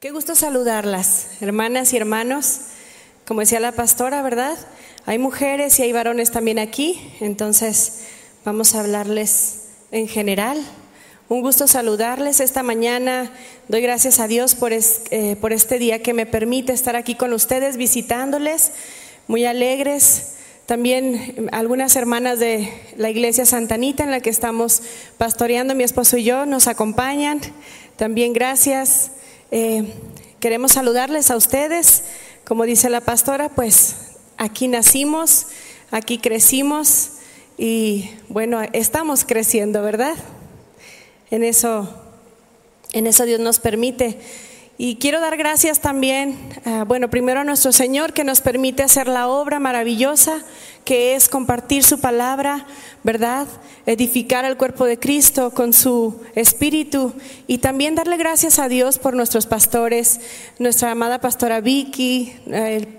Qué gusto saludarlas, hermanas y hermanos. Como decía la pastora, ¿verdad? Hay mujeres y hay varones también aquí, entonces vamos a hablarles en general. Un gusto saludarles esta mañana. Doy gracias a Dios por, eh, este día que me permite estar aquí con ustedes, visitándoles, muy alegres. También algunas hermanas de la iglesia Santanita en la que estamos pastoreando, mi esposo y yo, nos acompañan. También gracias. Eh, queremos saludarles a ustedes. Como dice la pastora, pues aquí nacimos, aquí crecimos y bueno, estamos creciendo, ¿verdad? En eso, en eso Dios nos permite. Y quiero dar gracias también, bueno, primero a nuestro Señor que nos permite hacer la obra maravillosa que es compartir su palabra, ¿verdad? Edificar el cuerpo de Cristo con su espíritu y también darle gracias a Dios por nuestros pastores, nuestra amada pastora Vicky,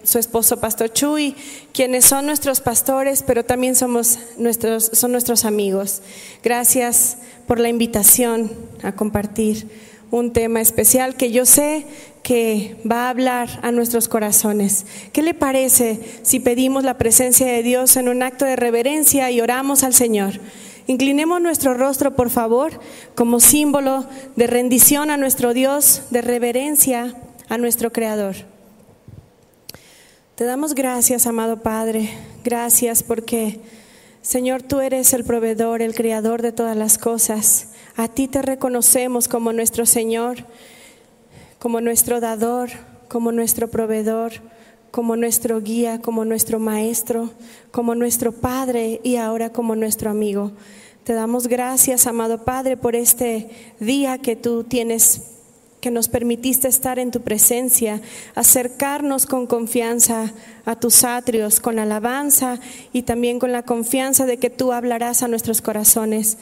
su esposo Pastor Chuy, quienes son nuestros pastores, pero también somos nuestros, son nuestros amigos. Gracias por la invitación a compartir un tema especial que yo sé que va a hablar a nuestros corazones. ¿Qué le parece si pedimos la presencia de Dios en un acto de reverencia y oramos al Señor? Inclinemos nuestro rostro, por favor, como símbolo de rendición a nuestro Dios, de reverencia a nuestro Creador. Te damos gracias, amado Padre, gracias porque, Señor, tú eres el proveedor, el creador de todas las cosas. A ti te reconocemos como nuestro Señor, como nuestro dador, como nuestro proveedor, como nuestro guía, como nuestro maestro, como nuestro Padre y ahora como nuestro amigo. Te damos gracias, amado Padre, por este día que tú tienes que nos permitiste estar en tu presencia, acercarnos con confianza a tus atrios, con alabanza y también con la confianza de que tú hablarás a nuestros corazones.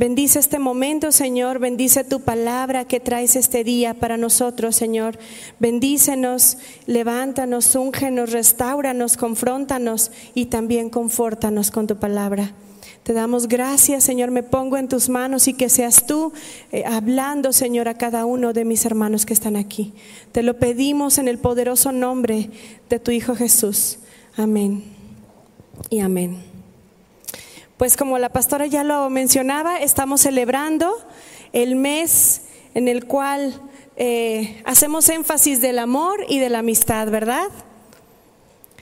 Bendice este momento, Señor. Bendice tu palabra que traes este día para nosotros, Señor. Bendícenos, levántanos, úngenos, restauranos, confróntanos y también confórtanos con tu palabra. Te damos gracias, Señor. Me pongo en tus manos y que seas tú eh, hablando, Señor, a cada uno de mis hermanos que están aquí. Te lo pedimos en el poderoso nombre de tu Hijo Jesús. Amén y amén. Pues como la pastora ya lo mencionaba, estamos celebrando el mes en el cual eh, hacemos énfasis del amor y de la amistad, ¿verdad?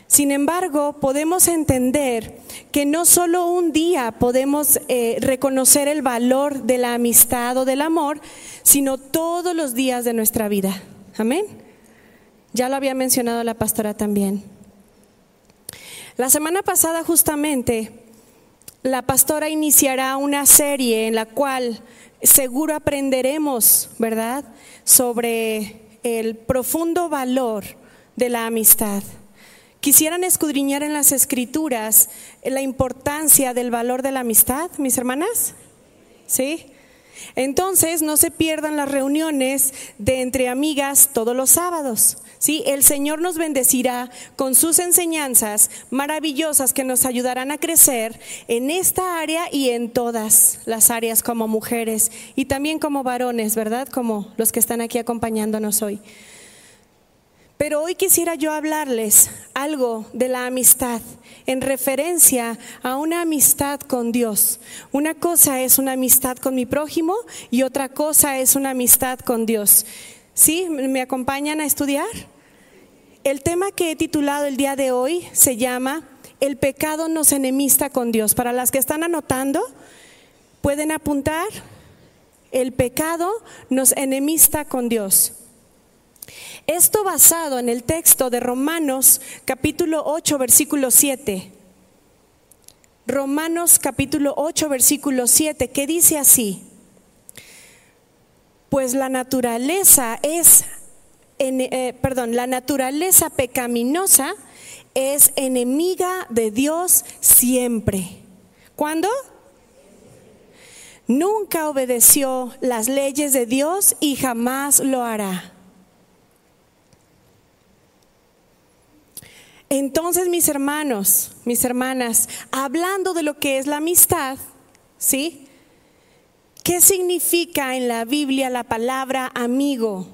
Sin embargo, podemos entender que no solo un día podemos eh, reconocer el valor de la amistad o del amor, sino todos los días de nuestra vida. Amén. Ya lo había mencionado la pastora también. La semana pasada justamente la pastora iniciará una serie en la cual seguro aprenderemos, ¿verdad?, sobre el profundo valor de la amistad. ¿Quisieran escudriñar en las escrituras la importancia del valor de la amistad, mis hermanas? ¿Sí? Entonces, no se pierdan las reuniones de entre amigas todos los sábados. ¿Sí? El Señor nos bendecirá con sus enseñanzas maravillosas que nos ayudarán a crecer en esta área y en todas las áreas como mujeres y también como varones, ¿verdad? Como los que están aquí acompañándonos hoy. Pero hoy quisiera yo hablarles algo de la amistad en referencia a una amistad con Dios. Una cosa es una amistad con mi prójimo y otra cosa es una amistad con Dios. ¿Sí? ¿Me acompañan a estudiar? El tema que he titulado el día de hoy se llama El pecado nos enemista con Dios. Para las que están anotando, pueden apuntar, el pecado nos enemista con Dios. Esto basado en el texto de Romanos capítulo 8 versículo 7. Romanos capítulo 8 versículo 7 que dice así, pues la naturaleza es, eh, perdón, la naturaleza pecaminosa es enemiga de Dios siempre. ¿Cuándo? Nunca obedeció las leyes de Dios y jamás lo hará. Entonces, mis hermanos, mis hermanas, hablando de lo que es la amistad, ¿sí? ¿Qué significa en la Biblia la palabra amigo?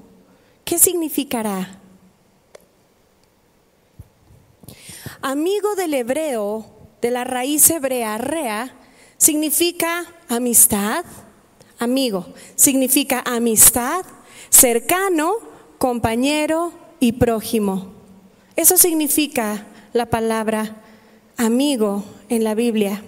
¿qué significará? Amigo del hebreo, de la raíz hebrea rea, significa amistad, amigo, significa amistad, cercano, compañero y prójimo. Eso significa la palabra amigo en la Biblia.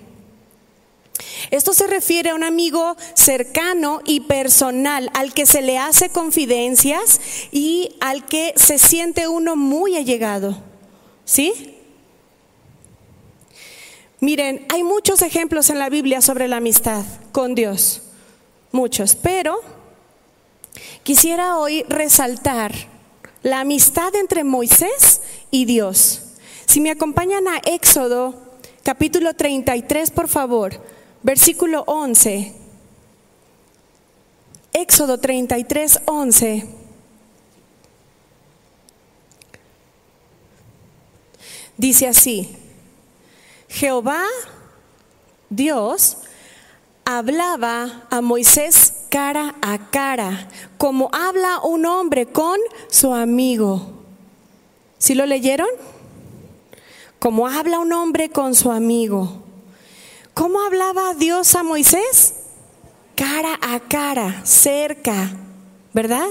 Esto se refiere a un amigo cercano y personal, al que se le hace confidencias y al que se siente uno muy allegado. ¿Sí? Miren, hay muchos ejemplos en la Biblia sobre la amistad con Dios, muchos, pero quisiera hoy resaltar la amistad entre Moisés y Dios. Si me acompañan a Éxodo capítulo 33, por favor, versículo 11. Éxodo 33, 11. Dice así, Jehová, Dios, hablaba a Moisés cara a cara, como habla un hombre con su amigo. ¿Sí lo leyeron? Como habla un hombre con su amigo. ¿Cómo hablaba Dios a Moisés? Cara a cara, cerca, ¿verdad?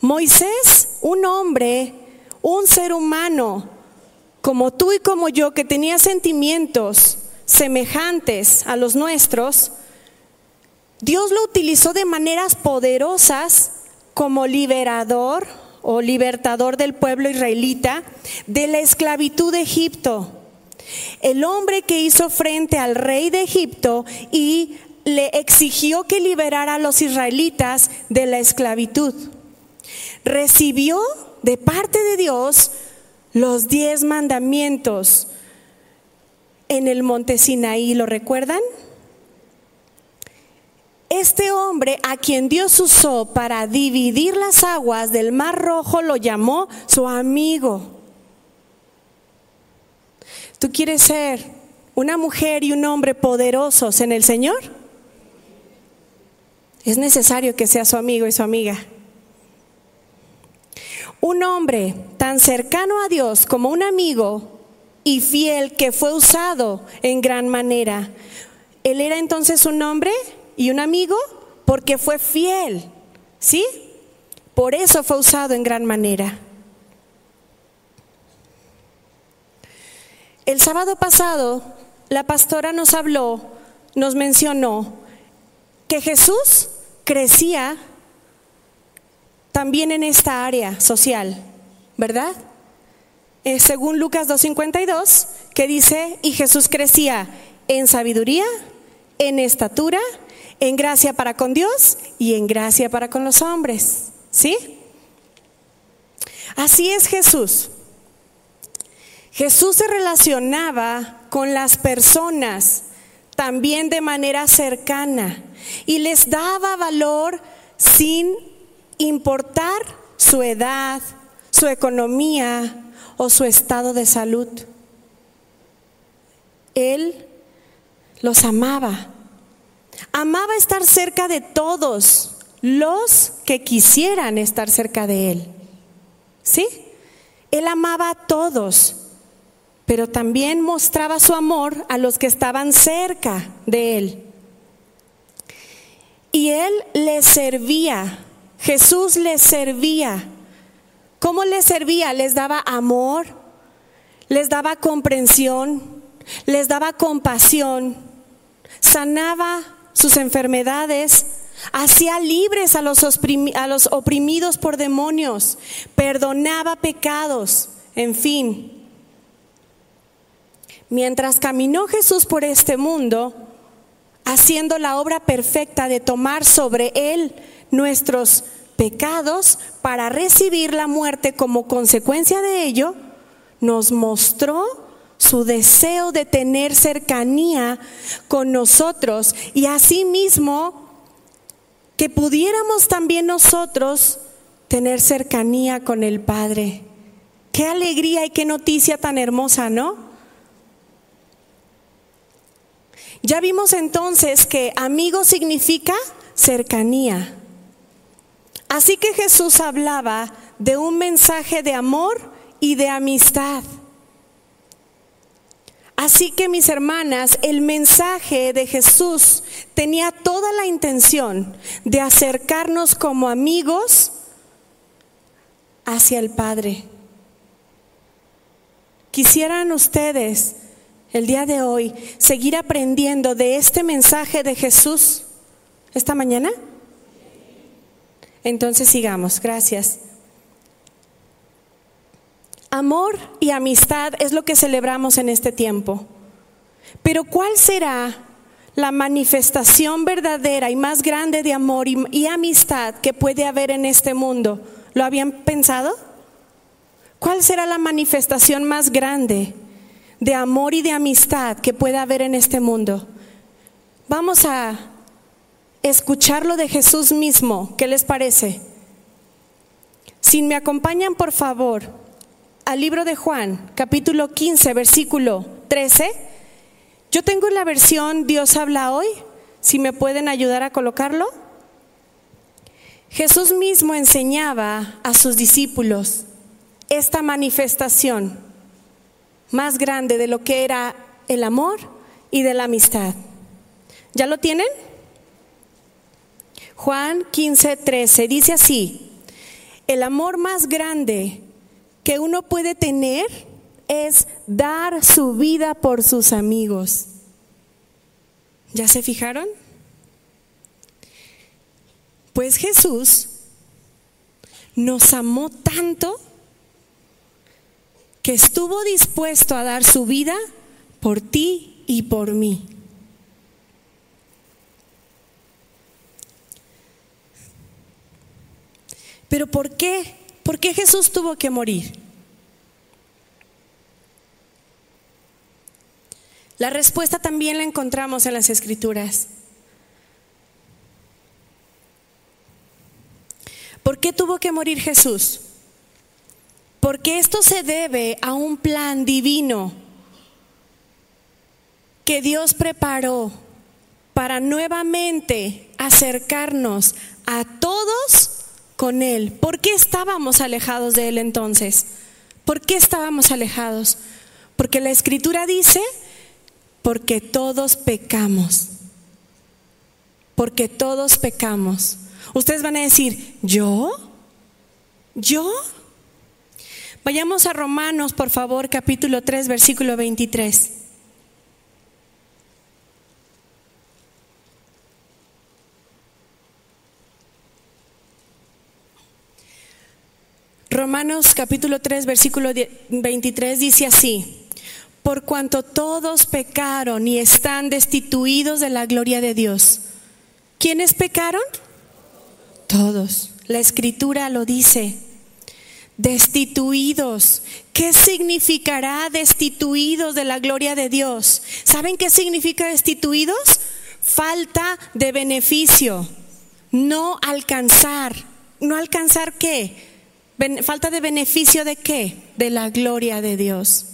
Moisés, un hombre, un ser humano, como tú y como yo, que tenía sentimientos semejantes a los nuestros, Dios lo utilizó de maneras poderosas como liberador o libertador del pueblo israelita de la esclavitud de Egipto. El hombre que hizo frente al rey de Egipto y le exigió que liberara a los israelitas de la esclavitud. Recibió de parte de Dios los diez mandamientos en el monte Sinaí, ¿lo recuerdan? Este hombre a quien Dios usó para dividir las aguas del Mar Rojo lo llamó su amigo. ¿Tú quieres ser una mujer y un hombre poderosos en el Señor? Es necesario que sea su amigo y su amiga. Un hombre tan cercano a Dios como un amigo y fiel que fue usado en gran manera. Él era entonces un hombre y un amigo porque fue fiel, ¿sí? Por eso fue usado en gran manera. El sábado pasado, la pastora nos habló, nos mencionó que Jesús crecía también en esta área social, ¿verdad? Eh, según Lucas 2.52, que dice, y Jesús crecía en sabiduría, en estatura, en gracia para con Dios y en gracia para con los hombres. ¿Sí? Así es Jesús. Jesús se relacionaba con las personas también de manera cercana y les daba valor sin importar su edad, su economía o su estado de salud. Él los amaba. Amaba estar cerca de todos los que quisieran estar cerca de Él. ¿Sí? Él amaba a todos, pero también mostraba su amor a los que estaban cerca de Él. Y Él les servía Jesús les servía. ¿Cómo les servía? Les daba amor, les daba comprensión, les daba compasión, sanaba sus enfermedades, hacía libres a los, oprimidos por demonios, perdonaba pecados, en fin. Mientras caminó Jesús por este mundo, haciendo la obra perfecta de tomar sobre él nuestros pecados para recibir la muerte como consecuencia de ello, nos mostró su deseo de tener cercanía con nosotros y asimismo que pudiéramos también nosotros tener cercanía con el Padre. Qué alegría y qué noticia tan hermosa, ¿no? Ya vimos entonces que amigo significa cercanía. Así que Jesús hablaba de un mensaje de amor y de amistad. Así que mis hermanas, el mensaje de Jesús tenía toda la intención de acercarnos como amigos hacia el Padre. ¿Quisieran ustedes el día de hoy seguir aprendiendo de este mensaje de Jesús esta mañana? Entonces sigamos, gracias. Amor y amistad es lo que celebramos en este tiempo. Pero ¿cuál será la manifestación verdadera y más grande de amor y, amistad que puede haber en este mundo? ¿Lo habían pensado? ¿Cuál será la manifestación más grande de amor y de amistad que puede haber en este mundo? Vamos a escucharlo de Jesús mismo. ¿Qué les parece? Si me acompañan, por favor, al libro de Juan, capítulo 15, versículo 13. Yo tengo la versión Dios habla hoy, si me pueden ayudar a colocarlo. Jesús mismo enseñaba a sus discípulos esta manifestación más grande de lo que era el amor y de la amistad. ¿Ya lo tienen? Juan 15, 13 dice así, el amor más grande que uno puede tener es dar su vida por sus amigos. ¿Ya se fijaron? Pues Jesús nos amó tanto que estuvo dispuesto a dar su vida por ti y por mí. Pero ¿por qué? ¿Por qué Jesús tuvo que morir? La respuesta también la encontramos en las escrituras. ¿Por qué tuvo que morir Jesús? Porque esto se debe a un plan divino que Dios preparó para nuevamente acercarnos a todos con Él. ¿Por qué estábamos alejados de Él entonces? ¿Por qué estábamos alejados? Porque la escritura dice, porque todos pecamos. Porque todos pecamos. Ustedes van a decir, ¿yo? ¿Yo? Vayamos a Romanos, por favor, capítulo 3, versículo 23. Romanos capítulo 3, versículo 23 dice así, por cuanto todos pecaron y están destituidos de la gloria de Dios. ¿Quiénes pecaron? Todos. La escritura lo dice. Destituidos. ¿Qué significará destituidos de la gloria de Dios? ¿Saben qué significa destituidos? Falta de beneficio. No alcanzar. ¿No alcanzar qué? falta de beneficio de qué? De la gloria de Dios.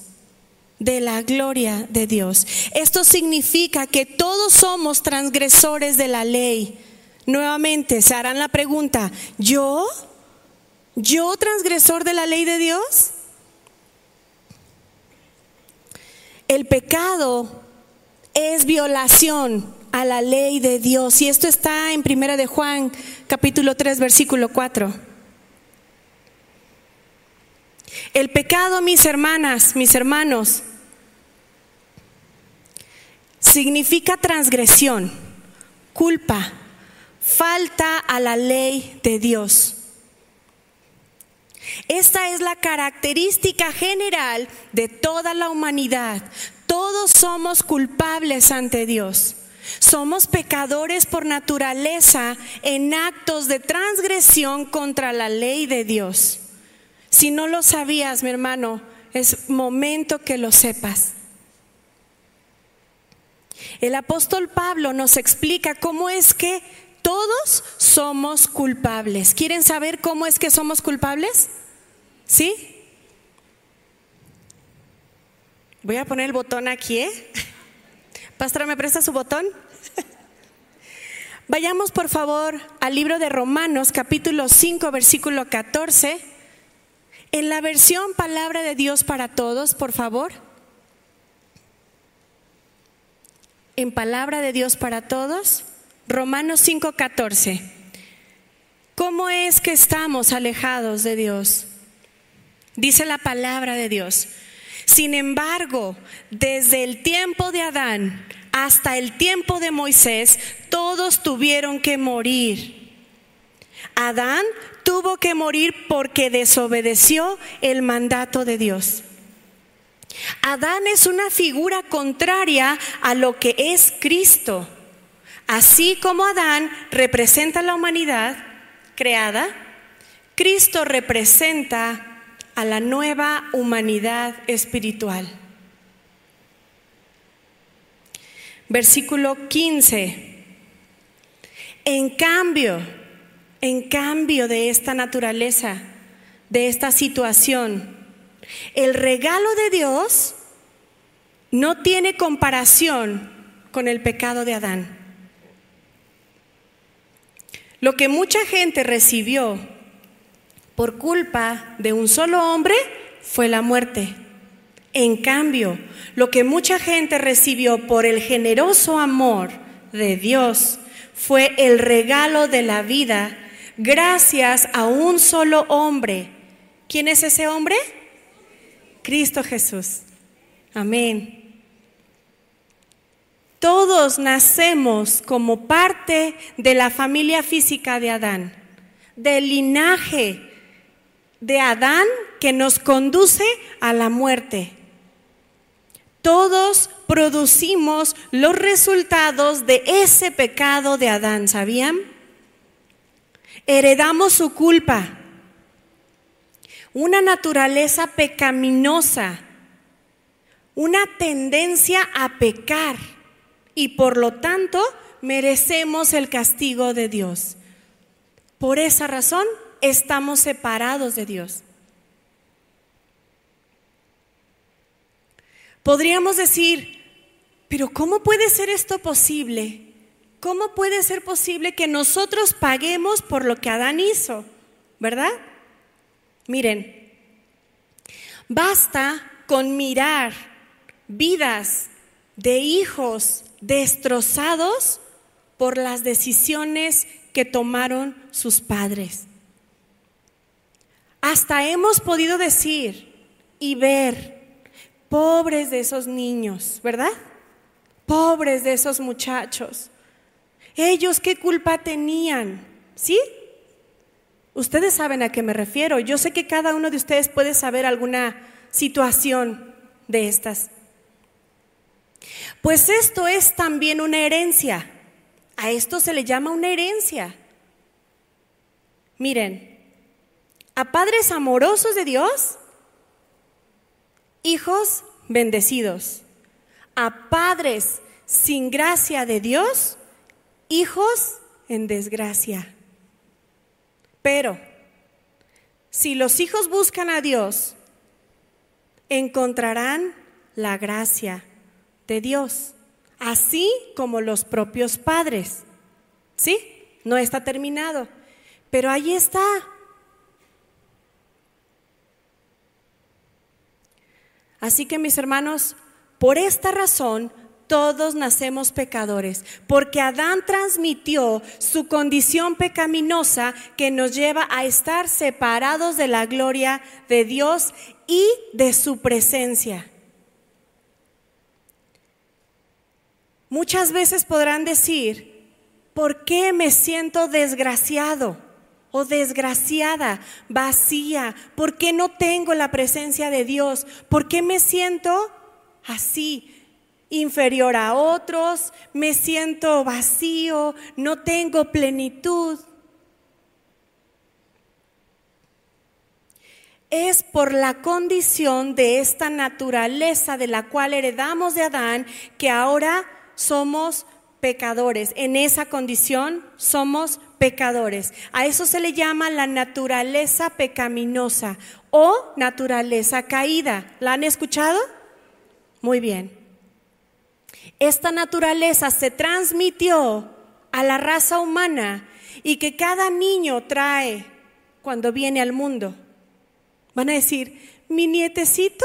De la gloria de Dios. Esto significa que todos somos transgresores de la ley. Nuevamente se harán la pregunta, ¿yo? ¿Yo transgresor de la ley de Dios? El pecado es violación a la ley de Dios y esto está en Primera de Juan capítulo 3 versículo 4. El pecado, mis hermanas, mis hermanos, significa transgresión, culpa, falta a la ley de Dios. Esta es la característica general de toda la humanidad. Todos somos culpables ante Dios. Somos pecadores por naturaleza en actos de transgresión contra la ley de Dios. Si no lo sabías, mi hermano, es momento que lo sepas. El apóstol Pablo nos explica cómo es que todos somos culpables. ¿Quieren saber cómo es que somos culpables? ¿Sí? Voy a poner el botón aquí, ¿eh? Pastora, ¿me presta su botón? Vayamos por favor al libro de Romanos capítulo 5 versículo 14. En la versión Palabra de Dios para Todos, por favor. En Palabra de Dios para Todos, Romanos 5, 14. ¿Cómo es que estamos alejados de Dios? Dice la palabra de Dios. Sin embargo, desde el tiempo de Adán hasta el tiempo de Moisés, todos tuvieron que morir. Adán tuvo que morir porque desobedeció el mandato de Dios. Adán es una figura contraria a lo que es Cristo. Así como Adán representa la humanidad creada, Cristo representa a la nueva humanidad espiritual. Versículo 15. En cambio, en cambio de esta naturaleza, de esta situación. El regalo de Dios no tiene comparación con el pecado de Adán. Lo que mucha gente recibió por culpa de un solo hombre fue la muerte. En cambio, lo que mucha gente recibió por el generoso amor de Dios fue el regalo de la vida gracias a un solo hombre. ¿Quién es ese hombre? Cristo Jesús. Amén. Todos nacemos como parte de la familia física de Adán, del linaje de Adán que nos conduce a la muerte. Todos producimos los resultados de ese pecado de Adán, ¿sabían? heredamos su culpa, una naturaleza pecaminosa, una tendencia a pecar y por lo tanto merecemos el castigo de Dios. Por esa razón estamos separados de Dios. Podríamos decir, pero ¿cómo puede ser esto posible? ¿Cómo puede ser posible que nosotros paguemos por lo que Adán hizo? ¿Verdad? Miren, basta con mirar vidas de hijos destrozados por las decisiones que tomaron sus padres. Hasta hemos podido decir y ver, pobres de esos niños, ¿verdad? Pobres de esos muchachos ellos qué culpa tenían, ¿sí? Ustedes saben a qué me refiero. Yo sé que cada uno de ustedes puede saber alguna situación de estas. Pues esto es también una herencia. A esto se le llama una herencia. Miren, a padres amorosos de Dios, hijos bendecidos. A padres sin gracia de Dios, hijos en desgracia. Pero si los hijos buscan a Dios, encontrarán la gracia de Dios, así como los propios padres. ¿Sí? No está terminado, pero ahí está. Así que mis hermanos, por esta razón todos nacemos pecadores, porque Adán transmitió su condición pecaminosa que nos lleva a estar separados de la gloria de Dios y de su presencia. Muchas veces podrán decir, ¿por qué me siento desgraciado o desgraciada, vacía? ¿Por qué no tengo la presencia de Dios? ¿Por qué me siento así? inferior a otros, me siento vacío, no tengo plenitud. Es por la condición de esta naturaleza de la cual heredamos de Adán que ahora somos pecadores. En esa condición somos pecadores. A eso se le llama la naturaleza pecaminosa o naturaleza caída. ¿La han escuchado? Muy bien. Esta naturaleza se transmitió a la raza humana y que cada niño trae cuando viene al mundo. Van a decir, ¿mi nietecito?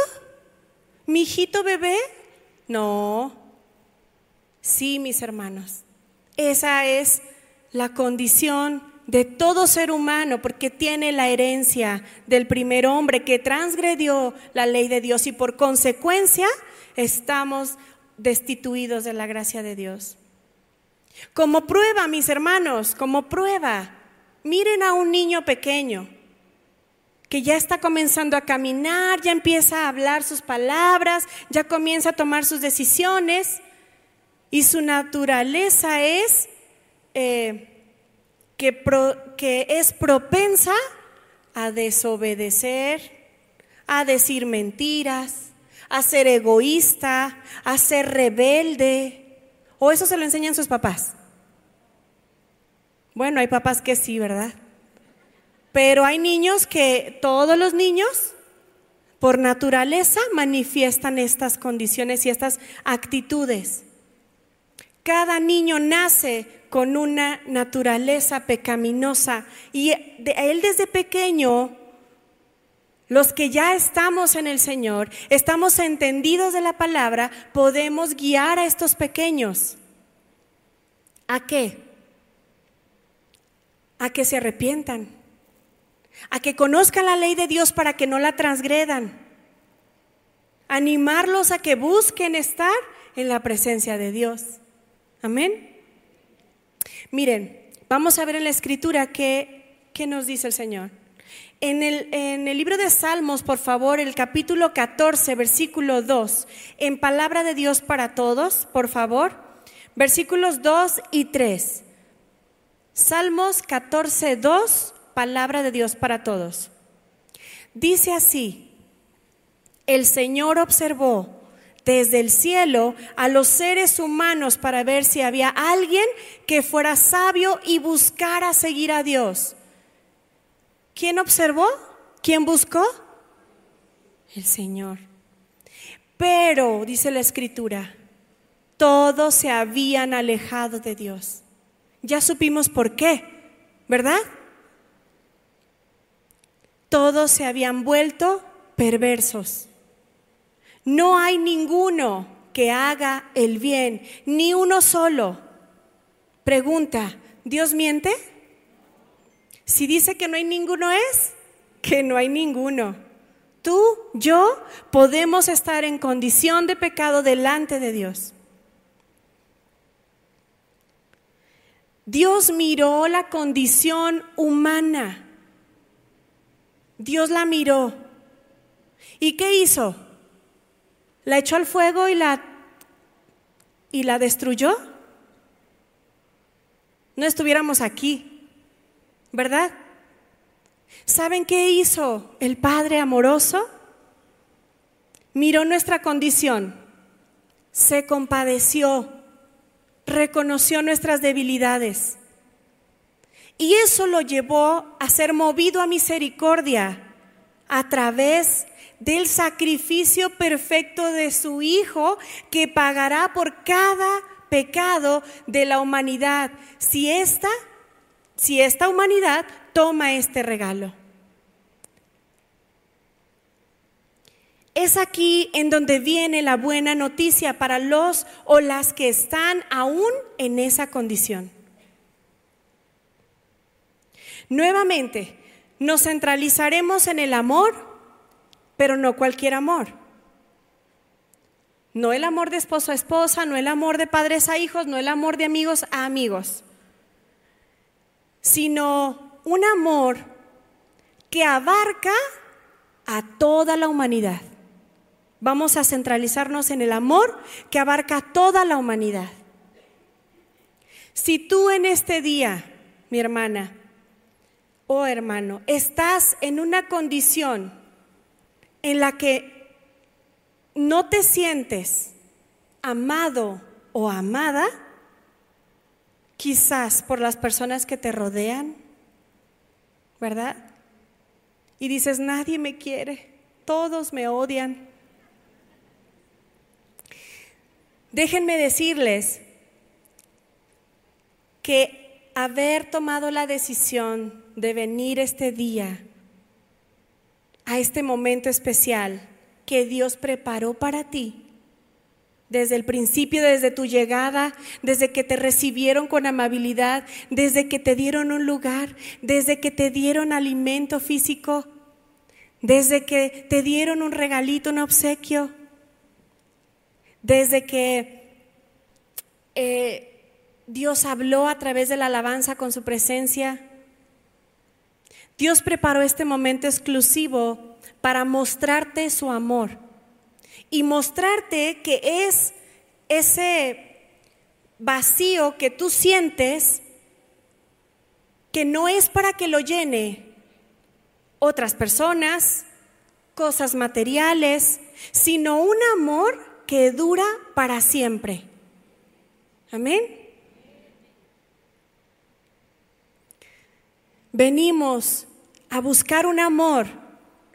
¿Mi hijito bebé? No. Sí, mis hermanos. Esa es la condición de todo ser humano, porque tiene la herencia del primer hombre que transgredió la ley de Dios y por consecuencia estamos destituidos de la gracia de Dios. Como prueba, mis hermanos, como prueba, miren a un niño pequeño que ya está comenzando a caminar, ya empieza a hablar sus palabras, ya comienza a tomar sus decisiones y su naturaleza es eh, que, es propensa a desobedecer, a decir mentiras, a ser egoísta, a ser rebelde. ¿O eso se lo enseñan sus papás? Bueno, hay papás que sí, ¿verdad? Pero hay niños que, todos los niños, por naturaleza, manifiestan estas condiciones y estas actitudes. Cada niño nace con una naturaleza pecaminosa y él desde pequeño, los que ya estamos en el Señor, estamos entendidos de la palabra, podemos guiar a estos pequeños. ¿A qué? A que se arrepientan, a que conozcan la ley de Dios para que no la transgredan, animarlos a que busquen estar en la presencia de Dios. Amén. Miren, vamos a ver en la escritura qué, qué nos dice el Señor. En el, en el, libro de Salmos, por favor, el capítulo 14, versículo 2, en palabra de Dios para todos, por favor, versículos 2 y 3. Salmos 14, 2, palabra de Dios para todos. Dice así, el Señor observó desde el cielo a los seres humanos para ver si había alguien que fuera sabio y buscara seguir a Dios. ¿Quién observó? ¿Quién buscó? El Señor. Pero, dice la escritura, todos se habían alejado de Dios. Ya supimos por qué, ¿verdad? Todos se habían vuelto perversos. No hay ninguno que haga el bien, ni uno solo. Pregunta, ¿Dios miente? Si dice que no hay ninguno es que no hay ninguno. Tú, yo, podemos estar en condición de pecado delante de Dios. Dios miró la condición humana. Dios la miró. ¿Y qué hizo? ¿La echó al fuego y la, y la destruyó? No estuviéramos aquí, ¿verdad? ¿Saben qué hizo el Padre amoroso? Miró nuestra condición, se compadeció, reconoció nuestras debilidades. Y eso lo llevó a ser movido a misericordia a través del sacrificio perfecto de su Hijo que pagará por cada pecado de la humanidad. Si esta, si esta humanidad toma este regalo. Es aquí en donde viene la buena noticia para los o las que están aún en esa condición. Nuevamente, nos centralizaremos en el amor pero no cualquier amor. No el amor de esposo a esposa, no el amor de padres a hijos, no el amor de amigos a amigos, sino un amor que abarca a toda la humanidad. Vamos a centralizarnos en el amor que abarca a toda la humanidad. Si tú en este día, mi hermana o oh hermano, estás en una condición en la que no te sientes amado o amada, quizás por las personas que te rodean, ¿verdad? Y dices, nadie me quiere, todos me odian. Déjenme decirles que haber tomado la decisión de venir este día a este momento especial que Dios preparó para ti, desde el principio, desde tu llegada, desde que te recibieron con amabilidad, desde que te dieron un lugar, desde que te dieron alimento físico, desde que te dieron un regalito, un obsequio, desde que eh, Dios habló a través de la alabanza con su presencia. Dios preparó este momento exclusivo para mostrarte su amor y mostrarte que es ese vacío que tú sientes que no es para que lo llene otras personas, cosas materiales, sino un amor que dura para siempre. Amén. Venimos a buscar un amor,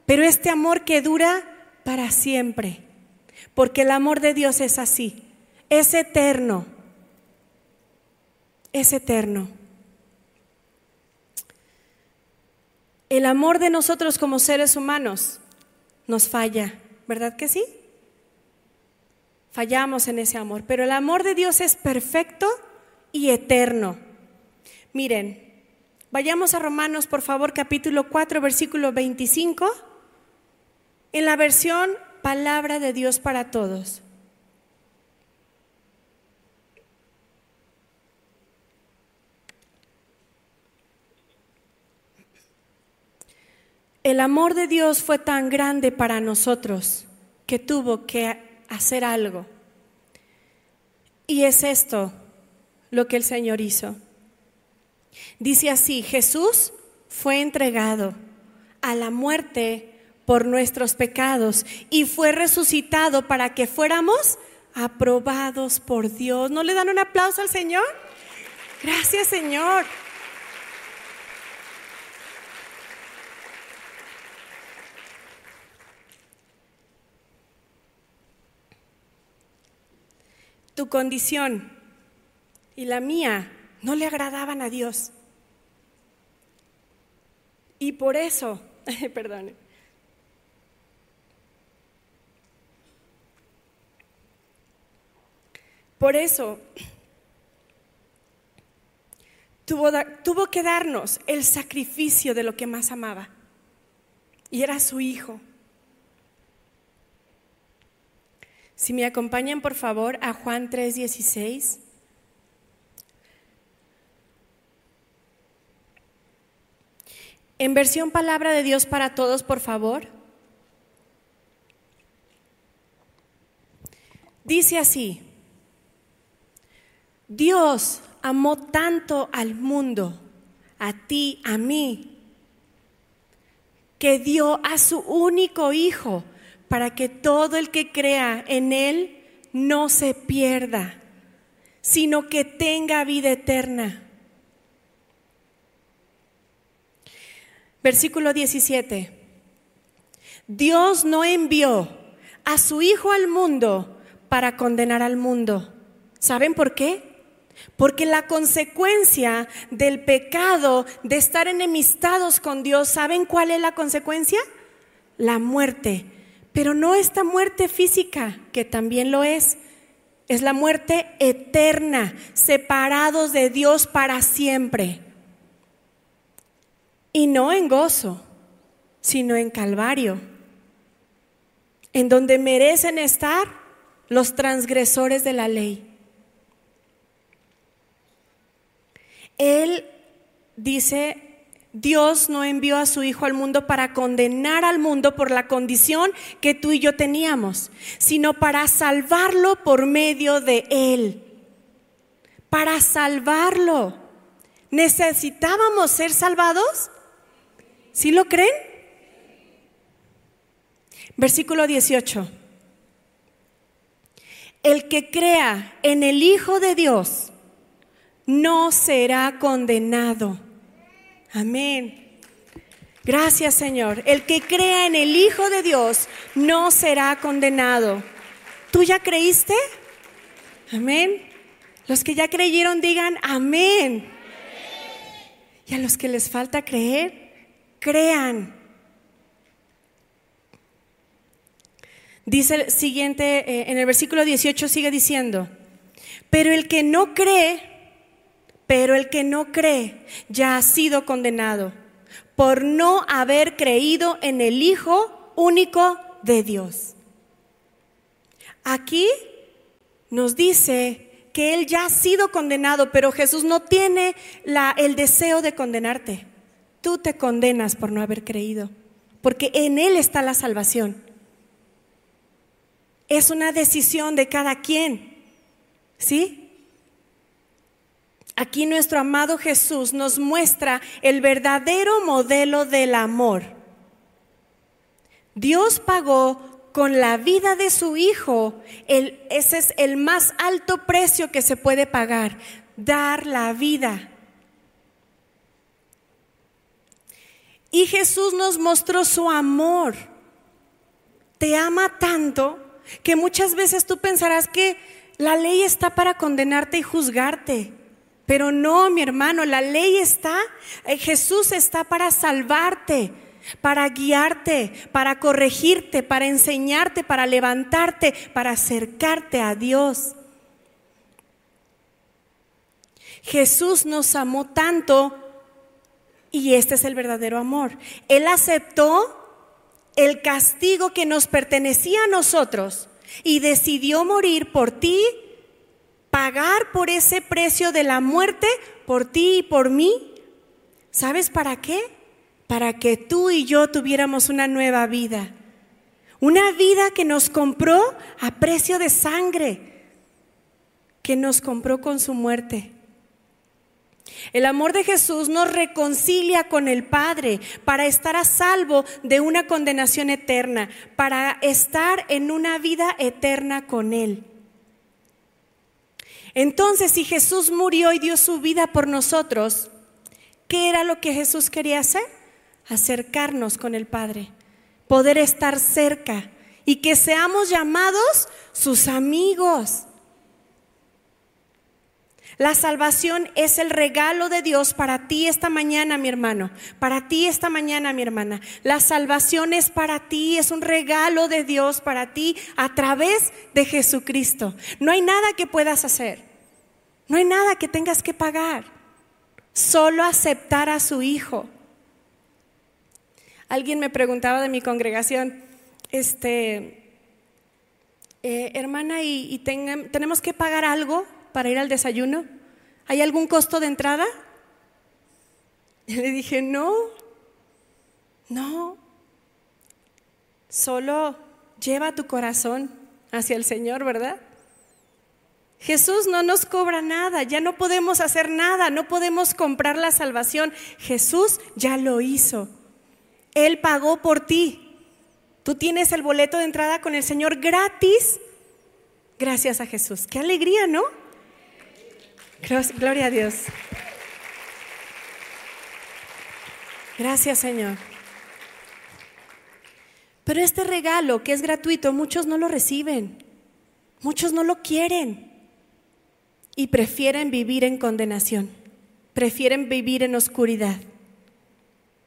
pero este amor que dura para siempre, porque el amor de Dios es así, es eterno, es eterno. El amor de nosotros como seres humanos nos falla, ¿verdad que sí? Fallamos en ese amor, pero el amor de Dios es perfecto y eterno. Miren, vayamos a Romanos, por favor, capítulo 4, versículo 25, en la versión Palabra de Dios para Todos. El amor de Dios fue tan grande para nosotros que tuvo que hacer algo. Y es esto lo que el Señor hizo. Dice así, Jesús fue entregado a la muerte por nuestros pecados y fue resucitado para que fuéramos aprobados por Dios. ¿No le dan un aplauso al Señor? Gracias Señor. tu condición y la mía no le agradaban a Dios. Y por eso, perdone, por eso tuvo, tuvo que darnos el sacrificio de lo que más amaba. Y era su hijo. Si me acompañan por favor a Juan 3:16. En versión palabra de Dios para todos, por favor. Dice así, Dios amó tanto al mundo, a ti, a mí, que dio a su único hijo para que todo el que crea en Él no se pierda, sino que tenga vida eterna. Versículo 17. Dios no envió a su Hijo al mundo para condenar al mundo. ¿Saben por qué? Porque la consecuencia del pecado, de estar enemistados con Dios, ¿saben cuál es la consecuencia? La muerte pero no esta muerte física, que también lo es, es la muerte eterna, separados de Dios para siempre. Y no en gozo, sino en Calvario, en donde merecen estar los transgresores de la ley. Él dice Dios no envió a su Hijo al mundo para condenar al mundo por la condición que tú y yo teníamos, sino para salvarlo por medio de Él. Para salvarlo. ¿Necesitábamos ser salvados? ¿Sí lo creen? Versículo 18. El que crea en el Hijo de Dios no será condenado Amén. Gracias Señor. El que crea en el Hijo de Dios no será condenado. ¿Tú ya creíste? Amén. Los que ya creyeron digan amén. Y a los que les falta creer, crean. Dice el siguiente, eh, en el versículo 18 sigue diciendo, pero el que no cree, pero el que no cree ya ha sido condenado por no haber creído en el Hijo único de Dios. Aquí nos dice que Él ya ha sido condenado, pero Jesús no tiene el deseo de condenarte. Tú te condenas por no haber creído, porque en Él está la salvación. Es una decisión de cada quien, ¿sí? Aquí nuestro amado Jesús nos muestra el verdadero modelo del amor. Dios pagó con la vida de su hijo, ese es el más alto precio que se puede pagar, dar la vida. Y Jesús nos mostró su amor. Te ama tanto que muchas veces tú pensarás que la ley está para condenarte y juzgarte. Pero no, mi hermano, la ley está, eh, Jesús está para salvarte para guiarte, para corregirte, para enseñarte, para levantarte, para acercarte a Dios. Jesús nos amó tanto y este es el verdadero amor. Él aceptó el castigo que nos pertenecía a nosotros y decidió morir por ti, pagar por ese precio de la muerte, por ti y por mí. ¿Sabes para qué? para que tú y yo tuviéramos una nueva vida. Una vida que nos compró a precio de sangre, que nos compró con su muerte. El amor de Jesús nos reconcilia con el Padre para estar a salvo de una condenación eterna, para estar en una vida eterna con Él. Entonces, si Jesús murió y dio su vida por nosotros, ¿qué era lo que Jesús quería hacer? acercarnos con el Padre, poder estar cerca y que seamos llamados sus amigos. La salvación es el regalo de Dios para ti esta mañana, mi hermano, para ti esta mañana, mi hermana. La salvación es para ti, es un regalo de Dios para ti a través de Jesucristo. No hay nada que puedas hacer, no hay nada que tengas que pagar, solo aceptar a su Hijo. Alguien me preguntaba de mi congregación, este, eh, hermana, ¿y, tenemos que pagar algo para ir al desayuno? ¿Hay algún costo de entrada? Y le dije, no, no, solo lleva tu corazón hacia el Señor, ¿verdad? Jesús no nos cobra nada, ya no podemos hacer nada, no podemos comprar la salvación. Jesús ya lo hizo. Él pagó por ti. Tú tienes el boleto de entrada con el Señor gratis gracias a Jesús. Qué alegría, ¿no? Gloria a Dios. Gracias, Señor. Pero este regalo que es gratuito, muchos no lo reciben, muchos no lo quieren y prefieren vivir en condenación, prefieren vivir en oscuridad.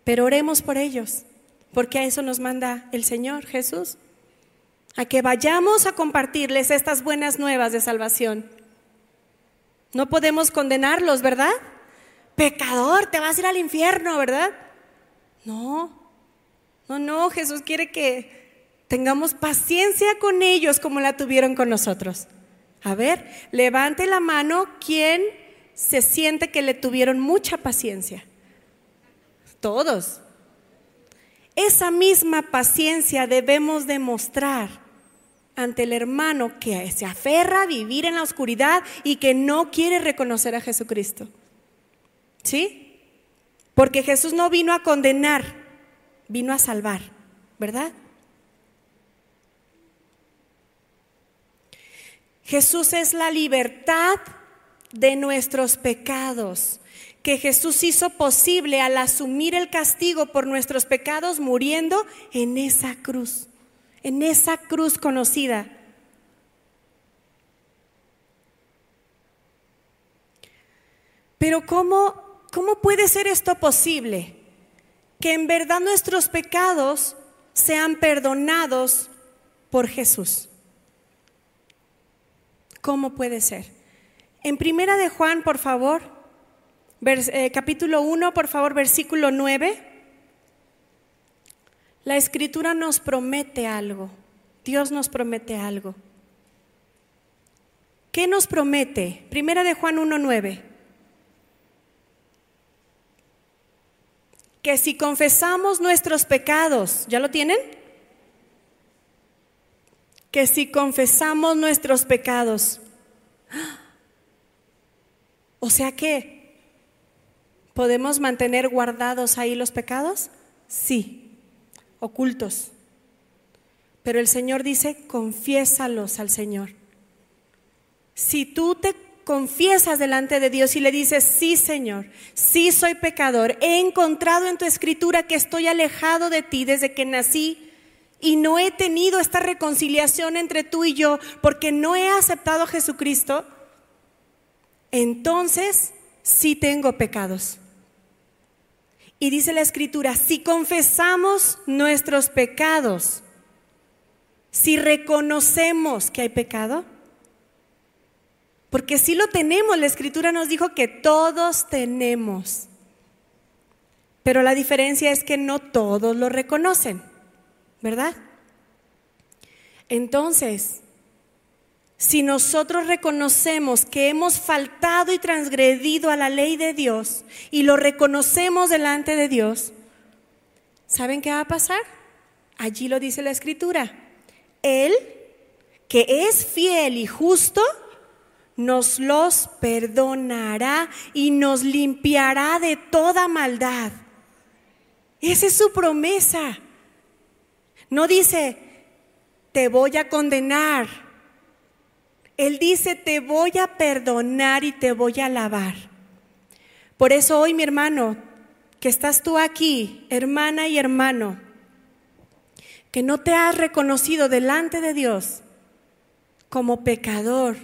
Pero oremos por ellos, porque a eso nos manda el Señor Jesús, a que vayamos a compartirles estas buenas nuevas de salvación. No podemos condenarlos, ¿verdad? Pecador, te vas a ir al infierno, ¿verdad? No, no, no, Jesús quiere que tengamos paciencia con ellos como la tuvieron con nosotros. A ver, levante la mano quien se siente que le tuvieron mucha paciencia. Todos. Esa misma paciencia debemos demostrar ante el hermano que se aferra a vivir en la oscuridad y que no quiere reconocer a Jesucristo. ¿Sí? Porque Jesús no vino a condenar, vino a salvar, ¿verdad? Jesús es la libertad de nuestros pecados que Jesús hizo posible al asumir el castigo por nuestros pecados muriendo en esa cruz, en esa cruz conocida. Pero ¿cómo, cómo puede ser esto posible? Que en verdad nuestros pecados sean perdonados por Jesús. ¿Cómo puede ser? En primera de Juan, por favor, eh, capítulo 1, por favor, versículo 9. La escritura nos promete algo. Dios nos promete algo. ¿Qué nos promete? Primera de Juan 1.9. Que si confesamos nuestros pecados, ¿ya lo tienen? Que si confesamos nuestros pecados. O sea que, ¿podemos mantener guardados ahí los pecados? Sí, ocultos. Pero el Señor dice, confiésalos al Señor. Si tú te confiesas delante de Dios y le dices, sí Señor, sí soy pecador, he encontrado en tu escritura que estoy alejado de ti desde que nací y no he tenido esta reconciliación entre tú y yo porque no he aceptado a Jesucristo, entonces sí tengo pecados. Y dice la escritura, si confesamos nuestros pecados, si reconocemos que hay pecado, porque si lo tenemos, la escritura nos dijo que todos tenemos. Pero la diferencia es que no todos lo reconocen, ¿verdad? Entonces, si nosotros reconocemos que hemos faltado y transgredido a la ley de Dios y lo reconocemos delante de Dios, ¿saben qué va a pasar? Allí lo dice la escritura. Él, que es fiel y justo, nos los perdonará y nos limpiará de toda maldad. Esa es su promesa. No dice, te voy a condenar. Él dice, te voy a perdonar y te voy a lavar. Por eso hoy, mi hermano, que estás tú aquí, hermana y hermano, que no te has reconocido delante de Dios como pecador,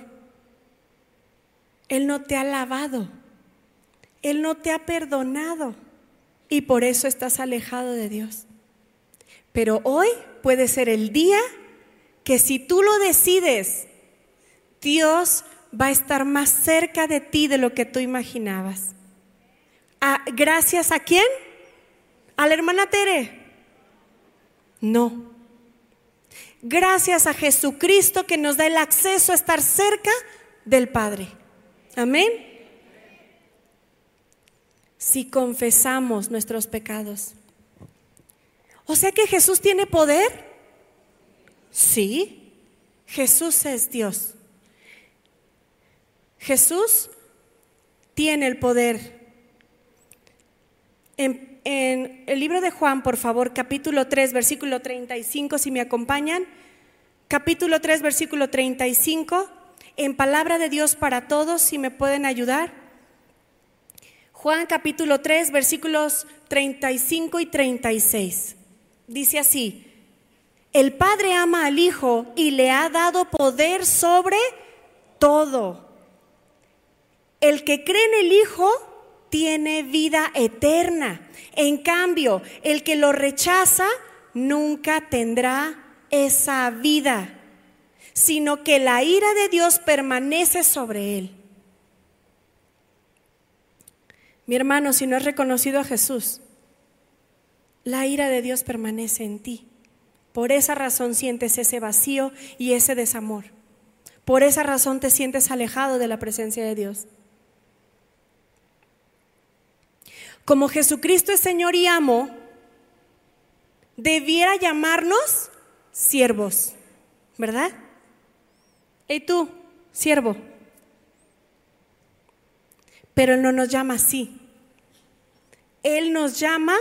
él no te ha lavado, Él no te ha perdonado y por eso estás alejado de Dios. Pero hoy puede ser el día que si tú lo decides, Dios va a estar más cerca de ti de lo que tú imaginabas. Ah, ¿Gracias a quién? ¿A la hermana Tere? No. Gracias a Jesucristo que nos da el acceso a estar cerca del Padre. Amén. Si confesamos nuestros pecados. O sea que Jesús tiene poder. Sí, Jesús es Dios. Jesús tiene el poder. En, el libro de Juan, por favor, capítulo 3, versículo 35, si me acompañan. Capítulo 3, versículo 35 en palabra de Dios para todos, si me pueden ayudar. Juan capítulo 3, versículos 35 y 36. Dice así, el Padre ama al Hijo y le ha dado poder sobre todo. El que cree en el Hijo tiene vida eterna. En cambio, el que lo rechaza nunca tendrá esa vida sino que la ira de Dios permanece sobre él. Mi hermano, si no has reconocido a Jesús, la ira de Dios permanece en ti. Por esa razón sientes ese vacío y ese desamor. Por esa razón te sientes alejado de la presencia de Dios. Como Jesucristo es Señor y amo, debiera llamarnos siervos, ¿verdad? hey tú, siervo. Pero Él no nos llama así. Él nos llama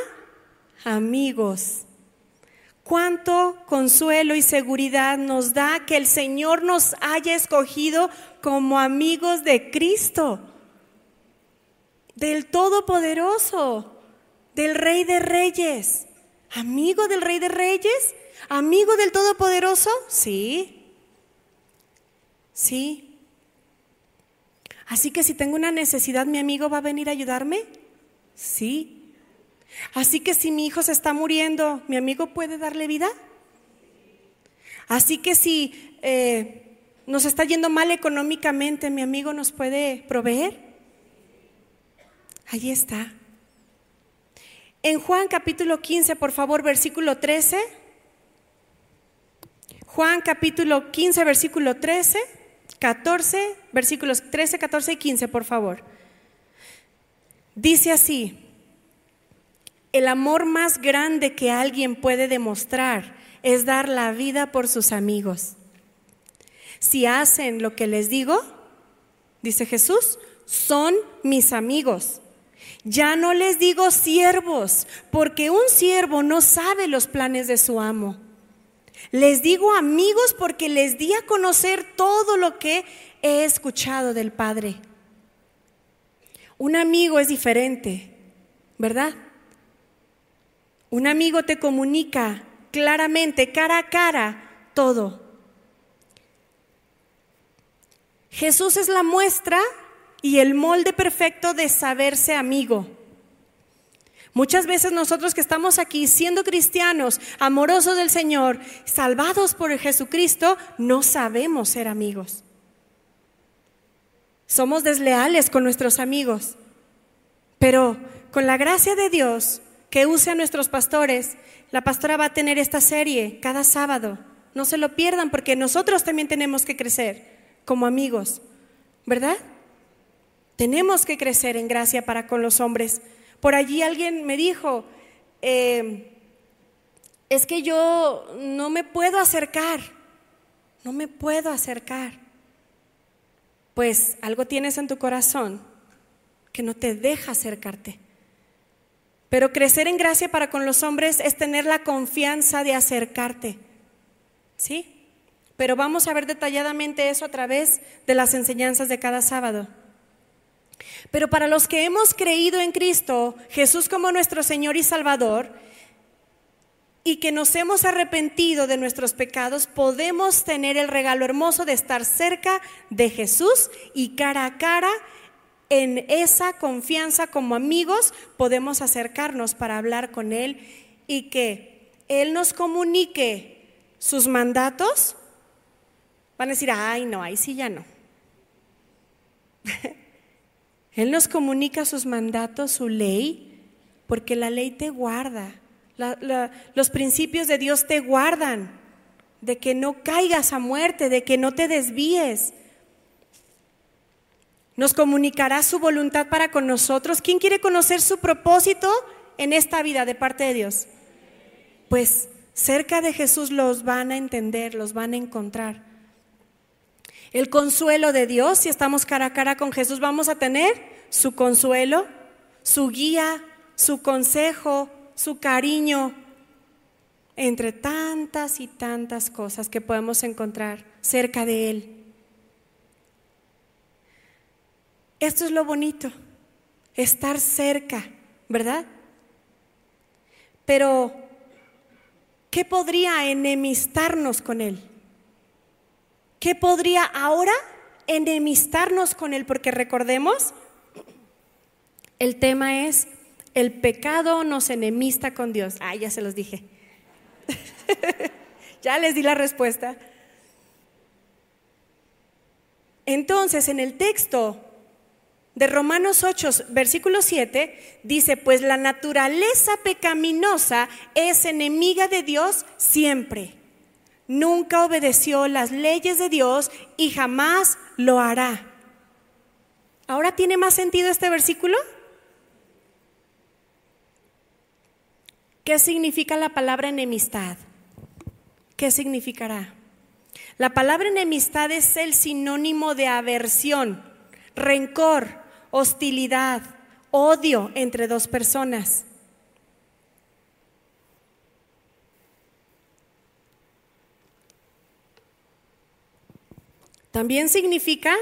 amigos. Cuánto consuelo y seguridad nos da que el Señor nos haya escogido como amigos de Cristo, del Todopoderoso, del Rey de Reyes. ¿Amigo del Rey de Reyes? ¿Amigo del Todopoderoso? Sí. Sí. Así que si tengo una necesidad, ¿mi amigo va a venir a ayudarme? Sí. Así que si mi hijo se está muriendo, ¿mi amigo puede darle vida? Así que si eh, nos está yendo mal económicamente, ¿mi amigo nos puede proveer? Ahí está. En Juan capítulo 15, por favor, versículo 13. Juan capítulo 15, versículo 13, 14, versículos 13, 14 y 15, por favor. Dice así, el amor más grande que alguien puede demostrar es dar la vida por sus amigos. Si hacen lo que les digo, dice Jesús, son mis amigos. Ya no les digo siervos, porque un siervo no sabe los planes de su amo. Les digo amigos porque les di a conocer todo lo que he escuchado del Padre. Un amigo es diferente, ¿verdad? Un amigo te comunica claramente, cara a cara, todo. Jesús es la muestra y el molde perfecto de saberse amigo. Muchas veces nosotros que estamos aquí siendo cristianos, amorosos del Señor, salvados por Jesucristo, no sabemos ser amigos. Somos desleales con nuestros amigos. Pero con la gracia de Dios que use a nuestros pastores, la pastora va a tener esta serie cada sábado. No se lo pierdan porque nosotros también tenemos que crecer como amigos, ¿verdad? Tenemos que crecer en gracia para con los hombres. Por allí alguien me dijo, eh, es que yo no me puedo acercar, no me puedo acercar. Pues algo tienes en tu corazón que no te deja acercarte. Pero crecer en gracia para con los hombres es tener la confianza de acercarte. ¿Sí? Pero vamos a ver detalladamente eso a través de las enseñanzas de cada sábado. Pero para los que hemos creído en Cristo, Jesús como nuestro Señor y Salvador, y que nos hemos arrepentido de nuestros pecados, podemos tener el regalo hermoso de estar cerca de Jesús y cara a cara en esa confianza como amigos podemos acercarnos para hablar con Él y que Él nos comunique sus mandatos. Van a decir, ay, no, ahí sí ya no. Él nos comunica sus mandatos, su ley, porque la ley te guarda. los principios de Dios te guardan de que no caigas a muerte, de que no te desvíes. Nos comunicará su voluntad para con nosotros. ¿Quién quiere conocer su propósito en esta vida de parte de Dios? Pues cerca de Jesús los van a entender, los van a encontrar. El consuelo de Dios, si estamos cara a cara con Jesús, vamos a tener su consuelo, su guía, su consejo, su cariño, entre tantas y tantas cosas que podemos encontrar cerca de Él. Esto es lo bonito, estar cerca, ¿verdad? Pero, ¿qué podría enemistarnos con Él? ¿Qué podría ahora enemistarnos con Él? Porque recordemos, el tema es, el pecado nos enemista con Dios. Ah, ya se los dije. ya les di la respuesta. Entonces, en el texto de Romanos 8, versículo 7, dice, pues la naturaleza pecaminosa es enemiga de Dios siempre nunca obedeció las leyes de Dios y jamás lo hará. ¿Ahora tiene más sentido este versículo? ¿Qué significa la palabra enemistad? ¿Qué significará? La palabra enemistad es el sinónimo de aversión, rencor, hostilidad, odio entre dos personas. También significa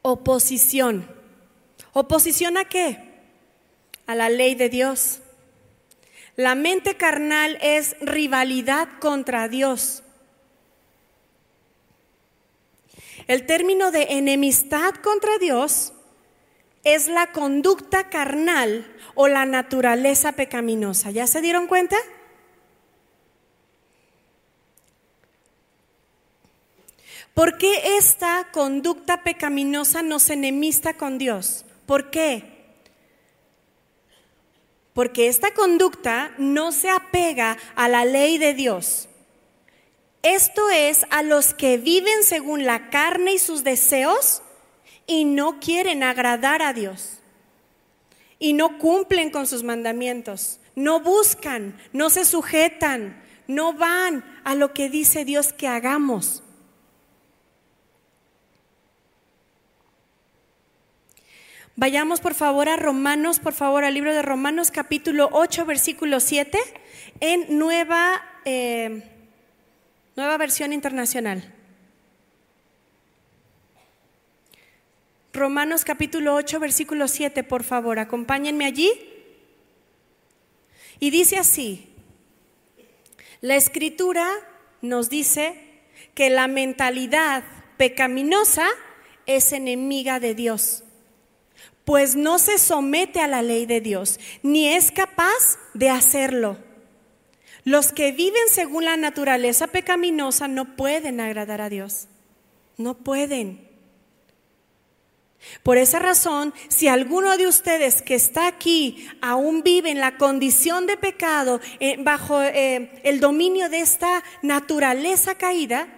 oposición. ¿Oposición a qué? A la ley de Dios. La mente carnal es rivalidad contra Dios. El término de enemistad contra Dios es la conducta carnal o la naturaleza pecaminosa. ¿Ya se dieron cuenta? ¿Por qué esta conducta pecaminosa nos enemista con Dios? ¿Por qué? Porque esta conducta no se apega a la ley de Dios. Esto es a los que viven según la carne y sus deseos y no quieren agradar a Dios. Y no cumplen con sus mandamientos. No buscan, no se sujetan, no van a lo que dice Dios que hagamos. Vayamos por favor a Romanos, por favor al libro de Romanos capítulo 8, versículo 7, en nueva, eh, nueva versión internacional. Romanos capítulo 8, versículo 7, por favor, acompáñenme allí. Y dice así, la escritura nos dice que la mentalidad pecaminosa es enemiga de Dios pues no se somete a la ley de Dios, ni es capaz de hacerlo. Los que viven según la naturaleza pecaminosa no pueden agradar a Dios, no pueden. Por esa razón, si alguno de ustedes que está aquí aún vive en la condición de pecado, eh, bajo eh, el dominio de esta naturaleza caída,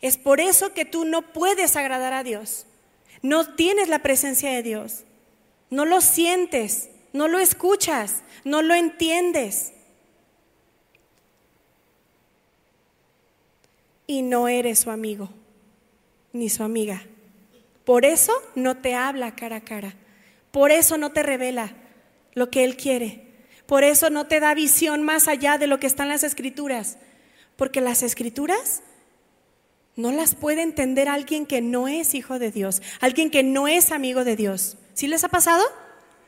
es por eso que tú no puedes agradar a Dios. No tienes la presencia de Dios. No lo sientes, no lo escuchas, no lo entiendes. Y no eres su amigo ni su amiga. Por eso no te habla cara a cara. Por eso no te revela lo que Él quiere. Por eso no te da visión más allá de lo que están las escrituras. Porque las escrituras no las puede entender alguien que no es hijo de Dios, alguien que no es amigo de Dios. ¿Sí les ha pasado?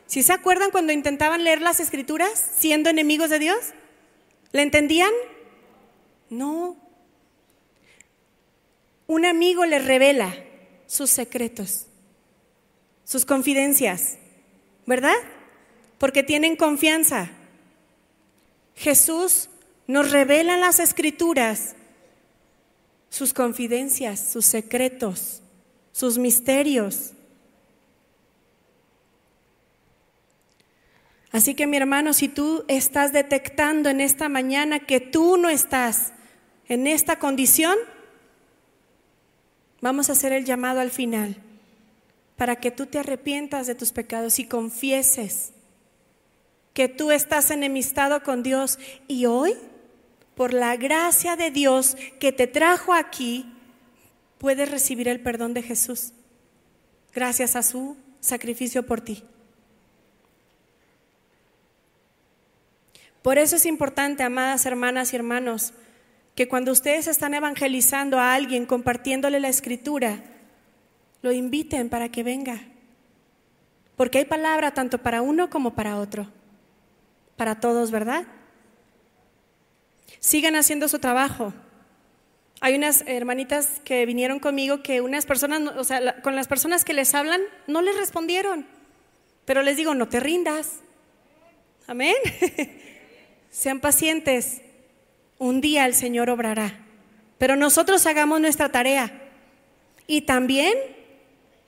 ¿Sí se acuerdan cuando intentaban leer las escrituras siendo enemigos de Dios? ¿Le entendían? No. Un amigo les revela sus secretos, sus confidencias, ¿verdad? Porque tienen confianza. Jesús nos revela las escrituras sus confidencias, sus secretos, sus misterios. Así que mi hermano, si tú estás detectando en esta mañana que tú no estás en esta condición, vamos a hacer el llamado al final para que tú te arrepientas de tus pecados y confieses que tú estás enemistado con Dios y hoy por la gracia de Dios que te trajo aquí, puedes recibir el perdón de Jesús, gracias a su sacrificio por ti. Por eso es importante, amadas hermanas y hermanos, que cuando ustedes están evangelizando a alguien, compartiéndole la escritura, lo inviten para que venga. Porque hay palabra tanto para uno como para otro. Para todos, ¿verdad? Sigan haciendo su trabajo. Hay unas hermanitas que vinieron conmigo que unas personas, o sea, con las personas que les hablan, no les respondieron. Pero les digo, no te rindas. Amén. Sean pacientes. Un día el Señor obrará. Pero nosotros hagamos nuestra tarea. Y también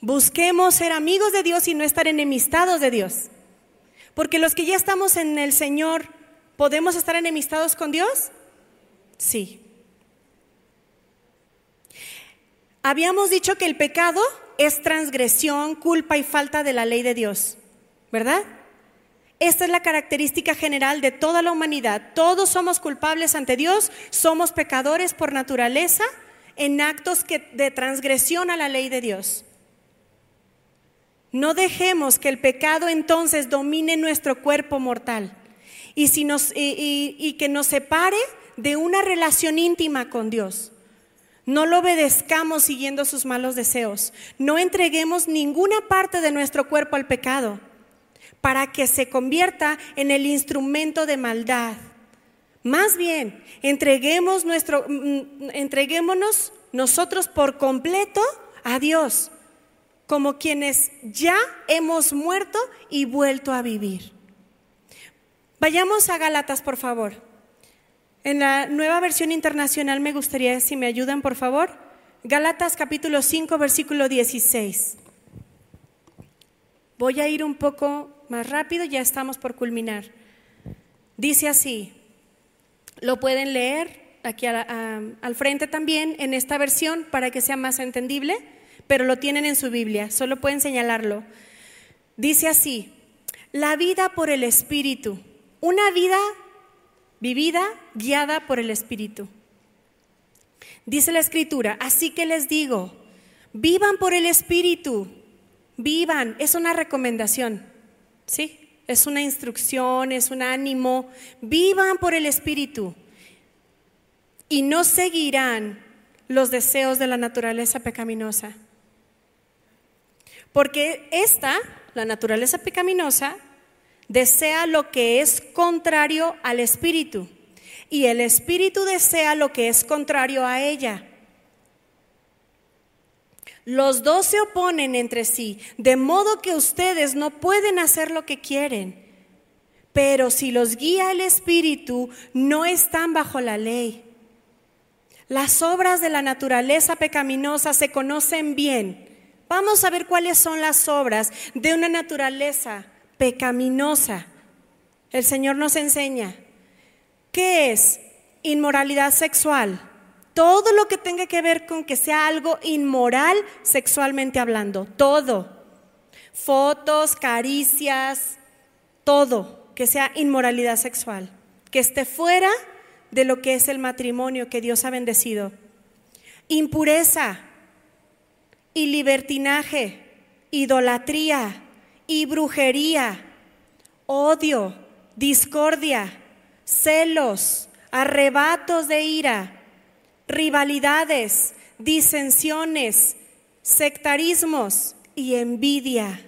busquemos ser amigos de Dios y no estar enemistados de Dios. Porque los que ya estamos en el Señor, ¿podemos estar enemistados con Dios? Sí. Habíamos dicho que el pecado es transgresión, culpa y falta de la ley de Dios, ¿verdad? Esta es la característica general de toda la humanidad. Todos somos culpables ante Dios, somos pecadores por naturaleza en actos de transgresión a la ley de Dios. No dejemos que el pecado entonces domine nuestro cuerpo mortal y, que nos separe de una relación íntima con Dios. No lo obedezcamos siguiendo sus malos deseos. No entreguemos ninguna parte de nuestro cuerpo al pecado para que se convierta en el instrumento de maldad. Más bien, entreguemos nuestro, mm, entreguémonos nosotros por completo a Dios, como quienes ya hemos muerto y vuelto a vivir. Vayamos a Galatas, por favor. En la nueva versión internacional me gustaría, si me ayudan, por favor, Galatas capítulo 5, versículo 16. Voy a ir un poco más rápido, ya estamos por culminar. Dice así, lo pueden leer aquí al frente también en esta versión para que sea más entendible, pero lo tienen en su Biblia, solo pueden señalarlo. Dice así, la vida por el Espíritu, una vida vivida guiada por el Espíritu. Dice la Escritura, así que les digo, vivan por el Espíritu, vivan, es una recomendación, ¿sí? Es una instrucción, es un ánimo, vivan por el Espíritu y no seguirán los deseos de la naturaleza pecaminosa. Porque esta, la naturaleza pecaminosa, desea lo que es contrario al espíritu y el espíritu desea lo que es contrario a ella. Los dos se oponen entre sí, de modo que ustedes no pueden hacer lo que quieren. Pero si los guía el espíritu, no están bajo la ley. Las obras de la naturaleza pecaminosa se conocen bien. Vamos a ver cuáles son las obras de una naturaleza pecaminosa. El Señor nos enseña. ¿Qué es? Inmoralidad sexual. Todo lo que tenga que ver con que sea algo inmoral sexualmente hablando. Todo. Fotos, caricias, todo que sea inmoralidad sexual. Que esté fuera de lo que es el matrimonio que Dios ha bendecido. Impureza y libertinaje, idolatría y brujería, odio, discordia, celos, arrebatos de ira, rivalidades, disensiones, sectarismos y envidia,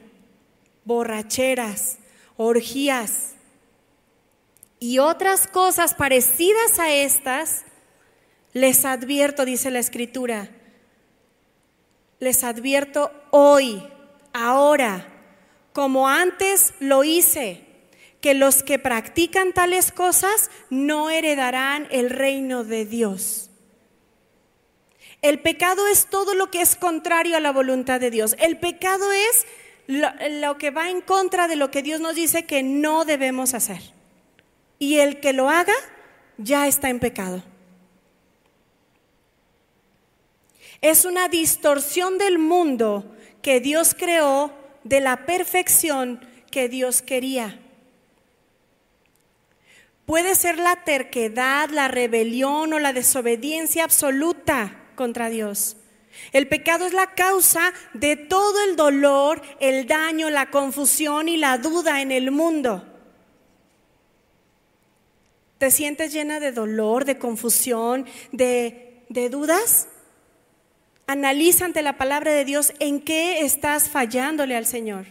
borracheras, orgías y otras cosas parecidas a estas, les advierto, dice la escritura, les advierto hoy, ahora, como antes lo hice, que los que practican tales cosas no heredarán el reino de Dios. El pecado es todo lo que es contrario a la voluntad de Dios. El pecado es lo, lo, que va en contra de lo que Dios nos dice que no debemos hacer y el que lo haga ya está en pecado. Es una distorsión del mundo que Dios creó de la perfección que Dios quería. Puede ser la terquedad, la rebelión o la desobediencia absoluta contra Dios. El pecado es la causa de todo el dolor, el daño, la confusión y la duda en el mundo. ¿Te sientes llena de dolor, de confusión, de, de dudas? Analiza ante la palabra de Dios en qué estás fallándole al Señor.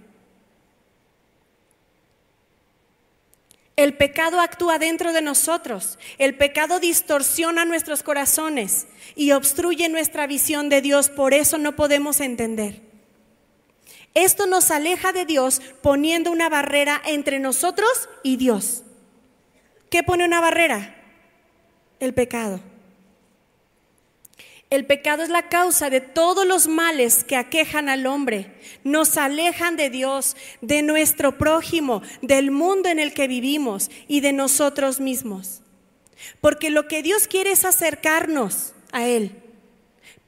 El pecado actúa dentro de nosotros. El pecado distorsiona nuestros corazones y obstruye nuestra visión de Dios. Por eso no podemos entender. Esto nos aleja de Dios poniendo una barrera entre nosotros y Dios. ¿Qué pone una barrera? El pecado. El pecado es la causa de todos los males que aquejan al hombre. Nos alejan de Dios, de nuestro prójimo, del mundo en el que vivimos y de nosotros mismos. Porque lo que Dios quiere es acercarnos a Él.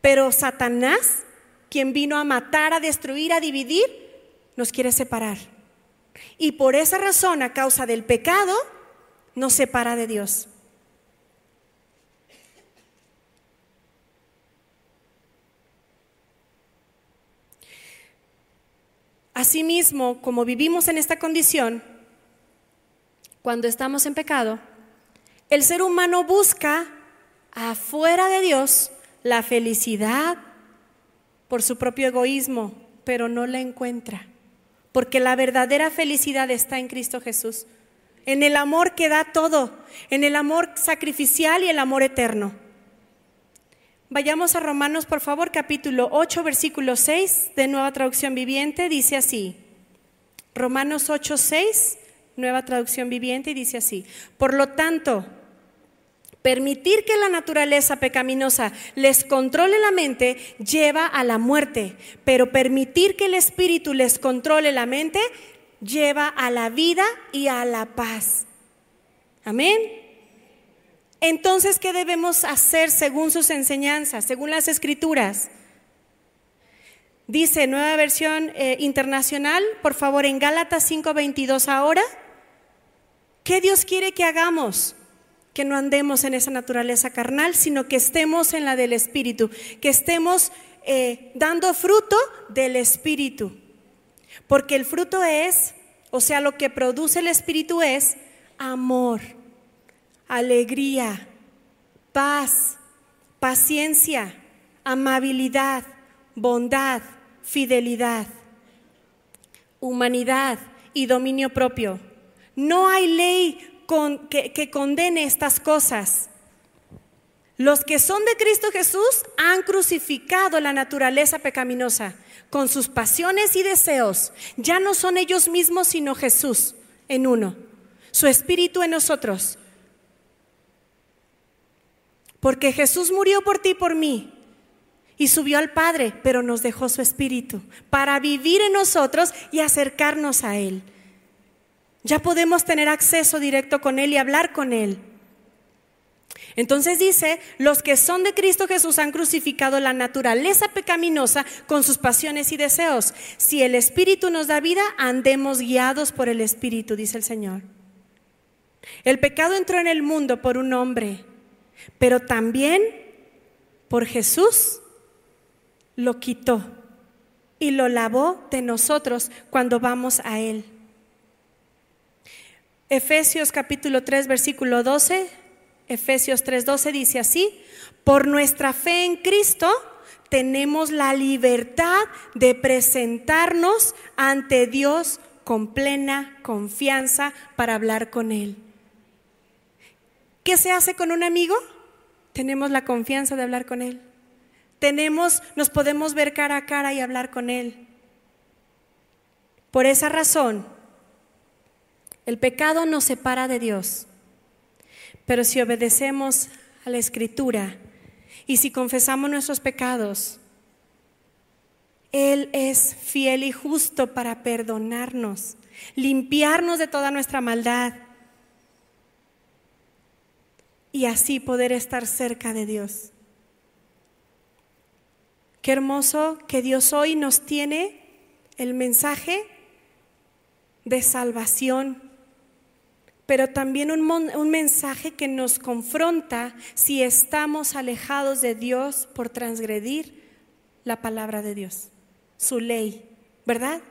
Pero Satanás, quien vino a matar, a destruir, a dividir, nos quiere separar. Y por esa razón, a causa del pecado, nos separa de Dios. Asimismo, como vivimos en esta condición, cuando estamos en pecado, el ser humano busca afuera de Dios la felicidad por su propio egoísmo, pero no la encuentra, porque la verdadera felicidad está en Cristo Jesús en el amor que da todo, en el amor sacrificial y el amor eterno. Vayamos a Romanos, por favor, capítulo 8, versículo 6 de Nueva Traducción Viviente, dice así. Romanos 8, 6, Nueva Traducción Viviente, dice así. Por lo tanto, permitir que la naturaleza pecaminosa les controle la mente lleva a la muerte, pero permitir que el Espíritu les controle la mente lleva a la vida y a la paz. Amén. Entonces, ¿qué debemos hacer según sus enseñanzas, según las escrituras? Dice nueva versión eh, internacional, por favor, en Gálatas 5:22 ahora, ¿qué Dios quiere que hagamos? Que no andemos en esa naturaleza carnal, sino que estemos en la del Espíritu, que estemos eh, dando fruto del Espíritu. Porque el fruto es, o sea, lo que produce el Espíritu es amor alegría, paz, paciencia, amabilidad, bondad, fidelidad, humanidad y dominio propio. No hay ley que, condene estas cosas. Los que son de Cristo Jesús han crucificado la naturaleza pecaminosa con sus pasiones y deseos. Ya no son ellos mismos, sino Jesús en uno. Su espíritu en nosotros. Porque Jesús murió por ti y por mí y subió al Padre, pero nos dejó su Espíritu para vivir en nosotros y acercarnos a Él. Ya podemos tener acceso directo con Él y hablar con Él. Entonces dice, los que son de Cristo Jesús han crucificado la naturaleza pecaminosa con sus pasiones y deseos. Si el Espíritu nos da vida, andemos guiados por el Espíritu, dice el Señor. El pecado entró en el mundo por un hombre pero también por Jesús lo quitó y lo lavó de nosotros cuando vamos a Él. Efesios capítulo 3, versículo 12, Efesios 3, 12 dice así, por nuestra fe en Cristo tenemos la libertad de presentarnos ante Dios con plena confianza para hablar con Él. ¿Qué se hace con un amigo? tenemos la confianza de hablar con Él. Tenemos, nos podemos ver cara a cara y hablar con Él. Por esa razón, el pecado nos separa de Dios. Pero si obedecemos a la Escritura y si confesamos nuestros pecados, Él es fiel y justo para perdonarnos, limpiarnos de toda nuestra maldad y así poder estar cerca de Dios. Qué hermoso que Dios hoy nos tiene el mensaje de salvación, pero también un, un, mensaje que nos confronta si estamos alejados de Dios por transgredir la palabra de Dios, su ley, ¿verdad?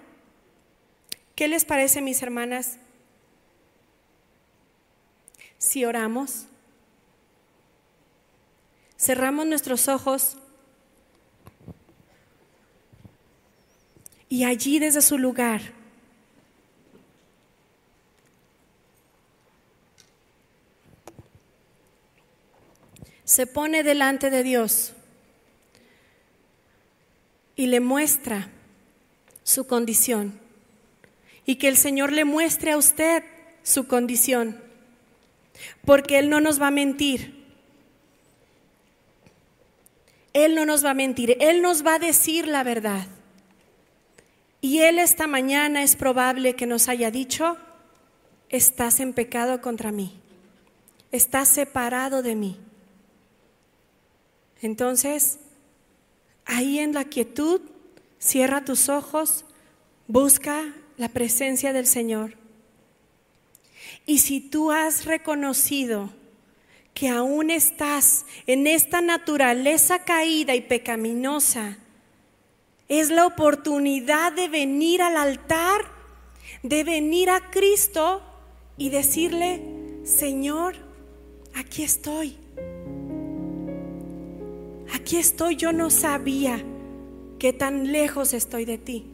¿Qué les parece, mis hermanas, si oramos? Cerramos nuestros ojos. Y allí desde su lugar se pone delante de Dios y le muestra su condición. Y que el Señor le muestre a usted su condición, porque Él no nos va a mentir. Él no nos va a mentir, Él nos va a decir la verdad. Y Él esta mañana es probable que nos haya dicho, estás en pecado contra mí, estás separado de mí. Entonces, ahí en la quietud, cierra tus ojos, busca la presencia del Señor. Y si tú has reconocido que aún estás en esta naturaleza caída y pecaminosa, es la oportunidad de venir al altar, de venir a Cristo y decirle, Señor, aquí estoy. Aquí estoy, yo no sabía que tan lejos estoy de ti.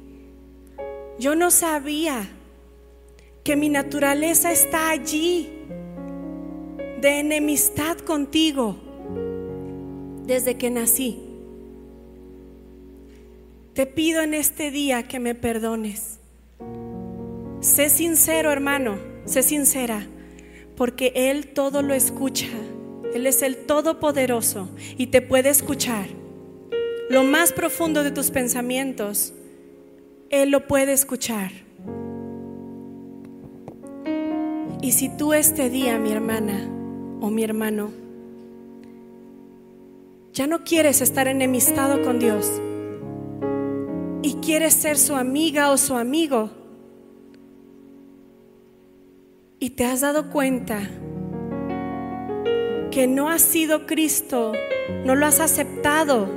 Yo no sabía que mi naturaleza está allí de enemistad contigo. desde que nací. Te pido en este día que me perdones. Sé sincero, hermano, sé sincera, porque Él todo lo escucha. Él es el Todopoderoso y te puede escuchar. Lo más profundo de tus pensamientos, Él lo puede escuchar. Y si tú este día, mi hermana o mi hermano, ya no quieres estar enemistado con Dios y quieres ser su amiga o su amigo, y te has dado cuenta que no has sido Cristo, no lo has aceptado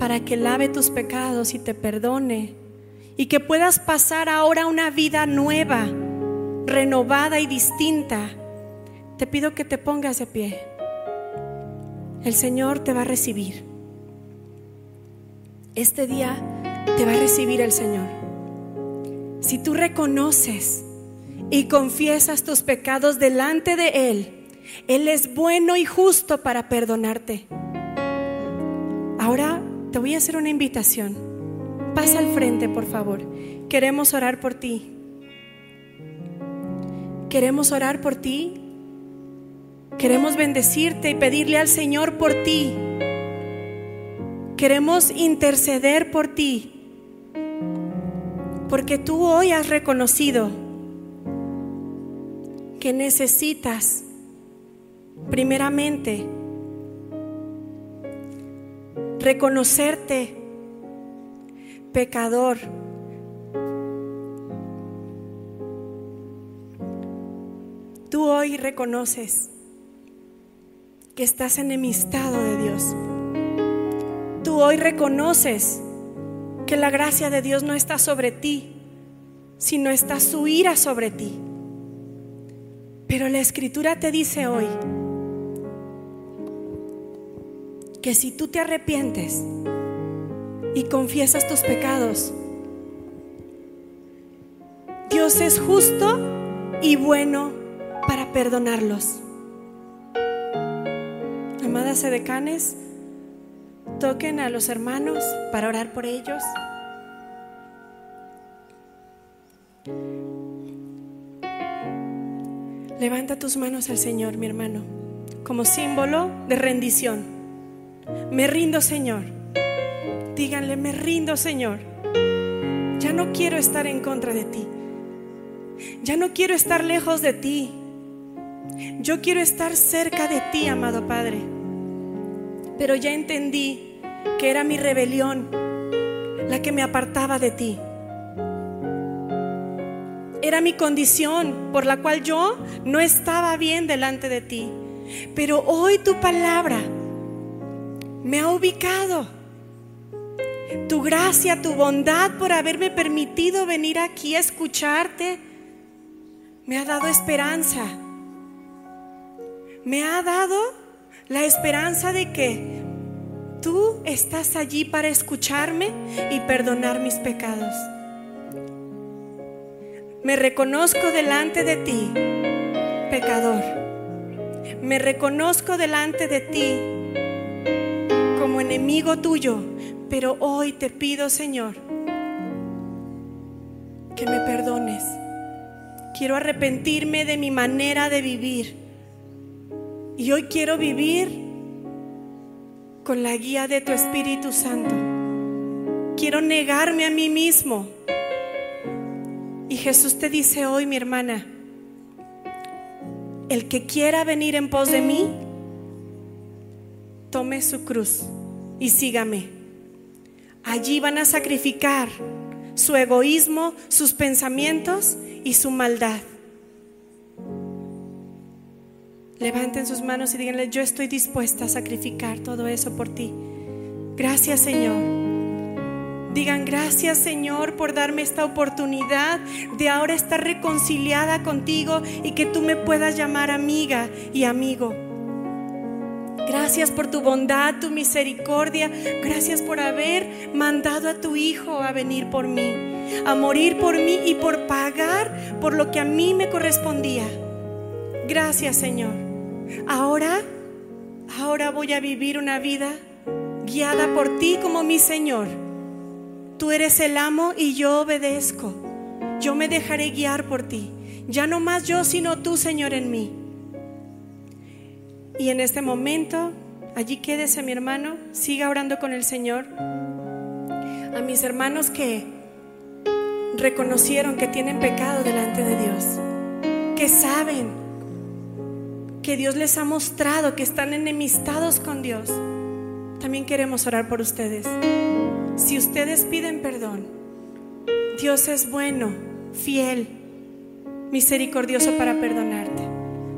para que lave tus pecados y te perdone y que puedas pasar ahora una vida nueva, renovada y distinta, te pido que te pongas de pie. El Señor te va a recibir. Este día te va a recibir el Señor. Si tú reconoces y confiesas tus pecados delante de Él, él es bueno y justo para perdonarte. Ahora te voy a hacer una invitación. Pasa al frente, por favor. Queremos orar por ti. Queremos orar por ti. Queremos bendecirte y pedirle al Señor por ti. Queremos interceder por ti. Porque tú hoy has reconocido que necesitas primeramente, reconocerte pecador. Tú hoy reconoces estás enemistado de Dios. Tú hoy reconoces que la gracia de Dios no está sobre ti, sino está su ira sobre ti. Pero la escritura te dice hoy, que si tú te arrepientes y confiesas tus pecados, Dios es justo y bueno para perdonarlos. Amadas edecanes, toquen a los hermanos para orar por ellos. Levanta tus manos al Señor, mi hermano, como símbolo de rendición. Me rindo, Señor. Díganle, me rindo, Señor. Ya no quiero estar en contra de ti. Ya no quiero estar lejos de ti. Yo quiero estar cerca de ti, amado Padre. Pero ya entendí que era mi rebelión la que me apartaba de ti. Era mi condición por la cual yo no estaba bien delante de ti. Pero hoy tu palabra me ha ubicado. Tu gracia, tu bondad por haberme permitido venir aquí a escucharte, me ha dado esperanza. Me ha dado la esperanza de que tú estás allí para escucharme y perdonar mis pecados. Me reconozco delante de ti, pecador. Me reconozco delante de ti como enemigo tuyo, pero hoy te pido, Señor, que me perdones. Quiero arrepentirme de mi manera de vivir. Y hoy quiero vivir con la guía de tu Espíritu Santo. Quiero negarme a mí mismo. Y Jesús te dice hoy, mi hermana, el que quiera venir en pos de mí, tome su cruz y sígame. Allí van a sacrificar su egoísmo, sus pensamientos y su maldad. Levanten sus manos y díganle, yo estoy dispuesta a sacrificar todo eso por ti. Gracias Señor. Digan gracias Señor por darme esta oportunidad de ahora estar reconciliada contigo y que tú me puedas llamar amiga y amigo. Gracias por tu bondad, tu misericordia. Gracias por haber mandado a tu Hijo a venir por mí, a morir por mí y por pagar por lo que a mí me correspondía. Gracias Señor. Ahora, ahora voy a vivir una vida guiada por ti como mi Señor. Tú eres el amo y yo obedezco. Yo me dejaré guiar por ti. Ya no más yo, sino tú, Señor, en mí. Y en este momento, allí quédese mi hermano, siga orando con el Señor. A mis hermanos que reconocieron que tienen pecado delante de Dios, que saben que Dios les ha mostrado que están enemistados con Dios. También queremos orar por ustedes. Si ustedes piden perdón, Dios es bueno, fiel, misericordioso para perdonarte.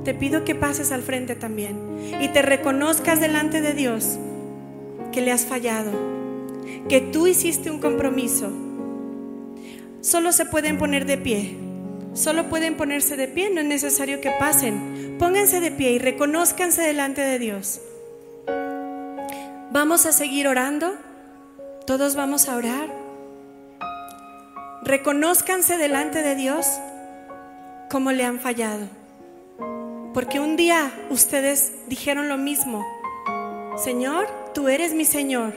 Te pido que pases al frente también y te reconozcas delante de Dios que le has fallado, que tú hiciste un compromiso. Solo se pueden poner de pie, solo pueden ponerse de pie, no es necesario que pasen. Pónganse de pie y reconózcanse delante de Dios. Vamos a seguir orando. Todos vamos a orar. Reconózcanse delante de Dios como le han fallado. Porque un día ustedes dijeron lo mismo. Señor, tú eres mi Señor.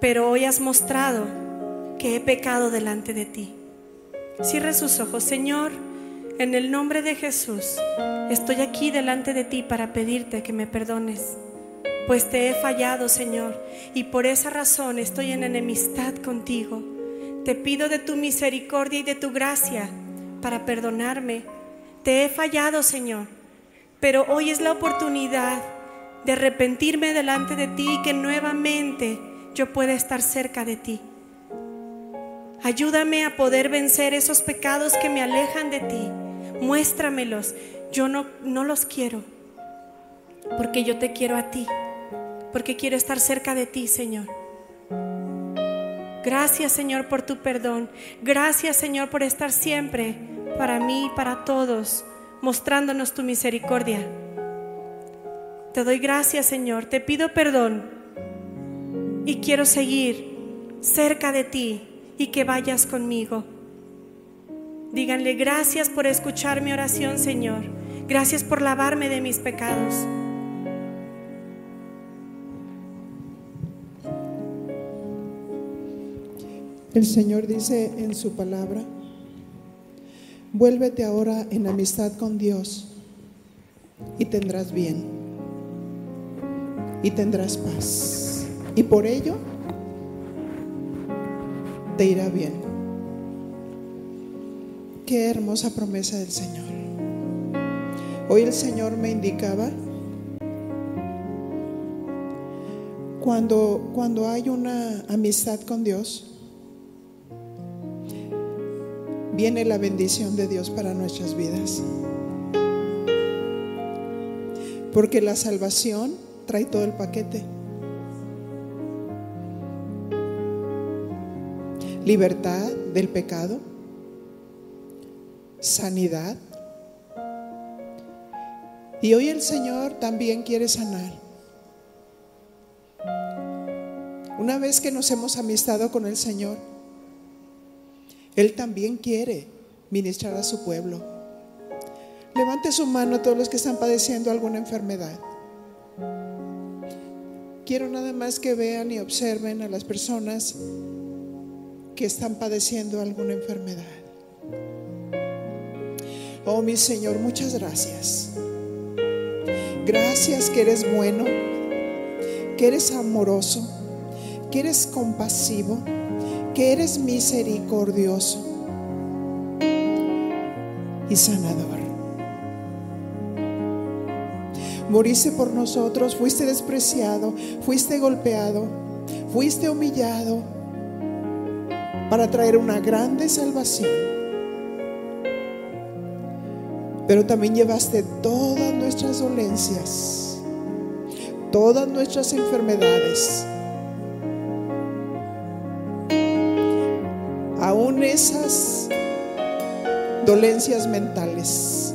Pero hoy has mostrado que he pecado delante de ti. Cierre sus ojos. Señor, en el nombre de Jesús, estoy aquí delante de ti para pedirte que me perdones pues te he fallado, Señor, y por esa razón estoy en enemistad contigo. Te pido de tu misericordia y de tu gracia para perdonarme. Te he fallado, Señor, pero hoy es la oportunidad de arrepentirme delante de ti y que nuevamente yo pueda estar cerca de ti. Ayúdame a poder vencer esos pecados que me alejan de ti. Muéstramelos. Yo no, no los quiero, porque yo te quiero a ti porque quiero estar cerca de ti, Señor. Gracias, Señor, por tu perdón. Gracias, Señor, por estar siempre para mí y para todos, mostrándonos tu misericordia. Te doy gracias, Señor. Te pido perdón y quiero seguir cerca de ti y que vayas conmigo. Díganle gracias por escuchar mi oración, Señor. Gracias por lavarme de mis pecados. El Señor dice en su palabra, vuélvete ahora en amistad con Dios y tendrás bien y tendrás paz. Y por ello te irá bien. Qué hermosa promesa del Señor. Hoy el Señor me indicaba cuando, cuando hay una amistad con Dios, viene la bendición de Dios para nuestras vidas. Porque la salvación trae todo el paquete. Libertad del pecado, sanidad. Y hoy el Señor también quiere sanar. Una vez que nos hemos amistado con el Señor, él también quiere ministrar a su pueblo. Levante su mano a todos los que están padeciendo alguna enfermedad. Quiero nada más que vean y observen a las personas que están padeciendo alguna enfermedad. Oh mi Señor, muchas gracias. Gracias que eres bueno, que eres amoroso, que eres compasivo que eres misericordioso y sanador. Moriste por nosotros, fuiste despreciado, fuiste golpeado, fuiste humillado para traer una grande salvación. Pero también llevaste todas nuestras dolencias, todas nuestras enfermedades aún esas dolencias mentales.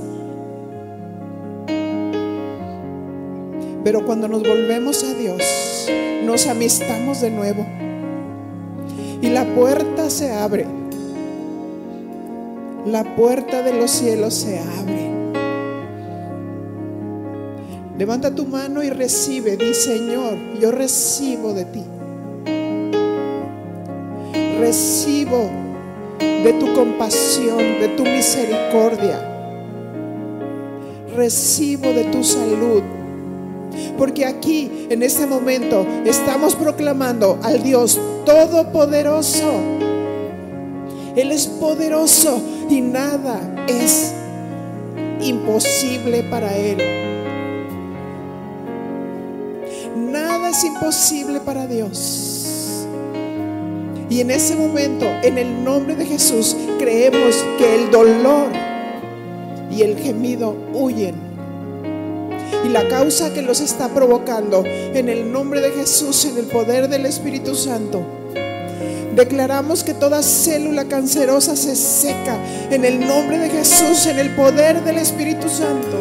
Pero cuando nos volvemos a Dios, nos amistamos de nuevo. Y la puerta se abre. La puerta de los cielos se abre. Levanta tu mano y recibe. Di, Señor, yo recibo de ti. Recibo de tu compasión, de tu misericordia. Recibo de tu salud. Porque aquí, en este momento, estamos proclamando al Dios Todopoderoso. Él es poderoso y nada es imposible para Él. Nada es imposible para Dios. Y en ese momento, en el nombre de Jesús, creemos que el dolor y el gemido huyen. Y la causa que los está provocando, en el nombre de Jesús, en el poder del Espíritu Santo, Declaramos que toda célula cancerosa se seca en el nombre de Jesús, en el poder del Espíritu Santo.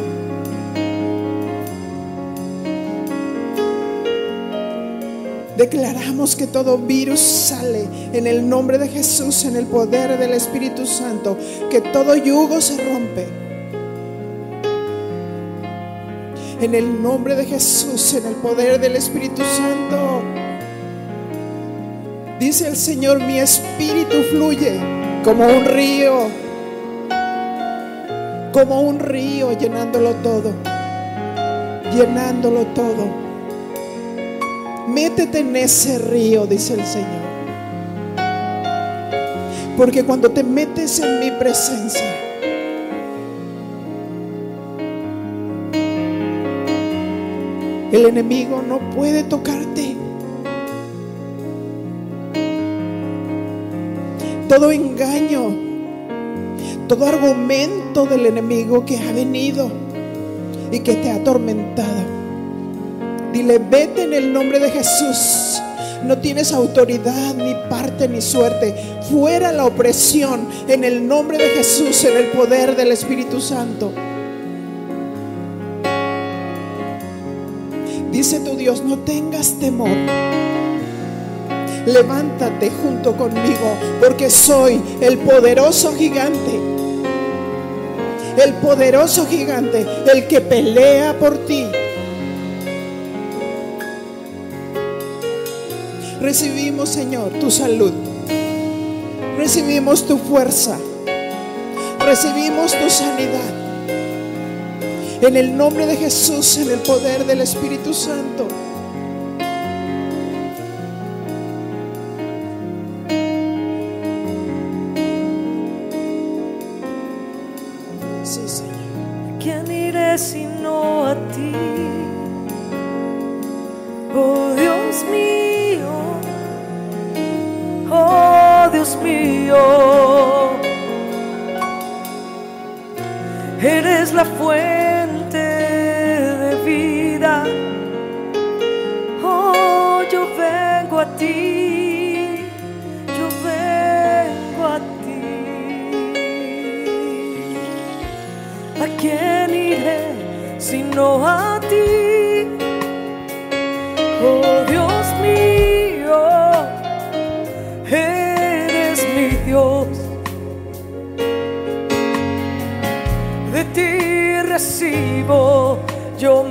Declaramos que todo virus sale en el nombre de Jesús, en el poder del Espíritu Santo, que todo yugo se rompe. En el nombre de Jesús, en el poder del Espíritu Santo. Dice el Señor, mi espíritu fluye como un río, como un río llenándolo todo, llenándolo todo. Métete en ese río, dice el Señor. Porque cuando te metes en mi presencia, el enemigo no puede tocarte. todo engaño, todo argumento del enemigo que ha venido y que te ha atormentado. Dile, vete en el nombre de Jesús. No tienes autoridad, ni parte, ni suerte. Fuera la opresión en el nombre de Jesús, en el poder del Espíritu Santo. Dice tu Dios, no tengas temor levántate junto conmigo, porque soy el poderoso gigante. El poderoso gigante, el que pelea por ti. Recibimos, Señor, tu salud. Recibimos tu fuerza. Recibimos tu sanidad. En el nombre de Jesús, en el poder del Espíritu Santo. Sí, Señor. ¿A quién iré sino a ti? Oh Dios mío, oh Dios mío, eres la fuerza ajeno a ti. Oh Dios mío, eres mi Dios. De ti recibo yo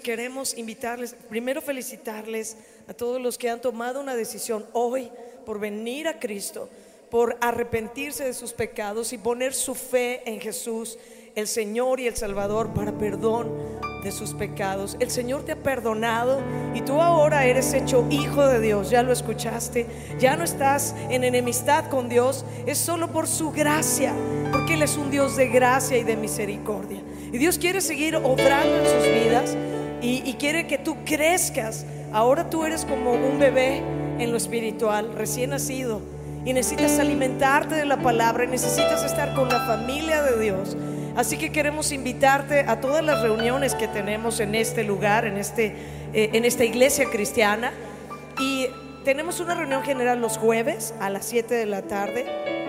queremos invitarles, primero felicitarles a todos los que han tomado una decisión hoy por venir a Cristo, por arrepentirse de sus pecados y poner su fe en Jesús, el Señor y el Salvador, para perdón de sus pecados. El Señor te ha perdonado y tú ahora eres hecho hijo de Dios. Ya lo escuchaste. Ya no estás en enemistad con Dios. Es solo por su gracia, porque Él es un Dios de gracia y de misericordia. Y Dios quiere seguir obrando en sus vidas y, quiere que tú crezcas. Ahora tú eres como un bebé en lo espiritual, recién nacido. Y necesitas alimentarte de la palabra y necesitas estar con la familia de Dios. Así que queremos invitarte a todas las reuniones que tenemos en este lugar, en, este, eh, en esta iglesia cristiana. Y tenemos una reunión general los jueves a las 7 de la tarde.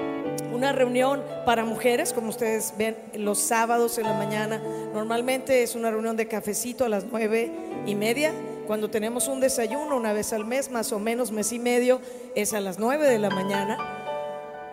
Una reunión para mujeres, como ustedes ven, los sábados en la mañana. Normalmente es una reunión de cafecito a las 9 y media. Cuando tenemos un desayuno una vez al mes, más o menos mes y medio, es a las 9 de la mañana.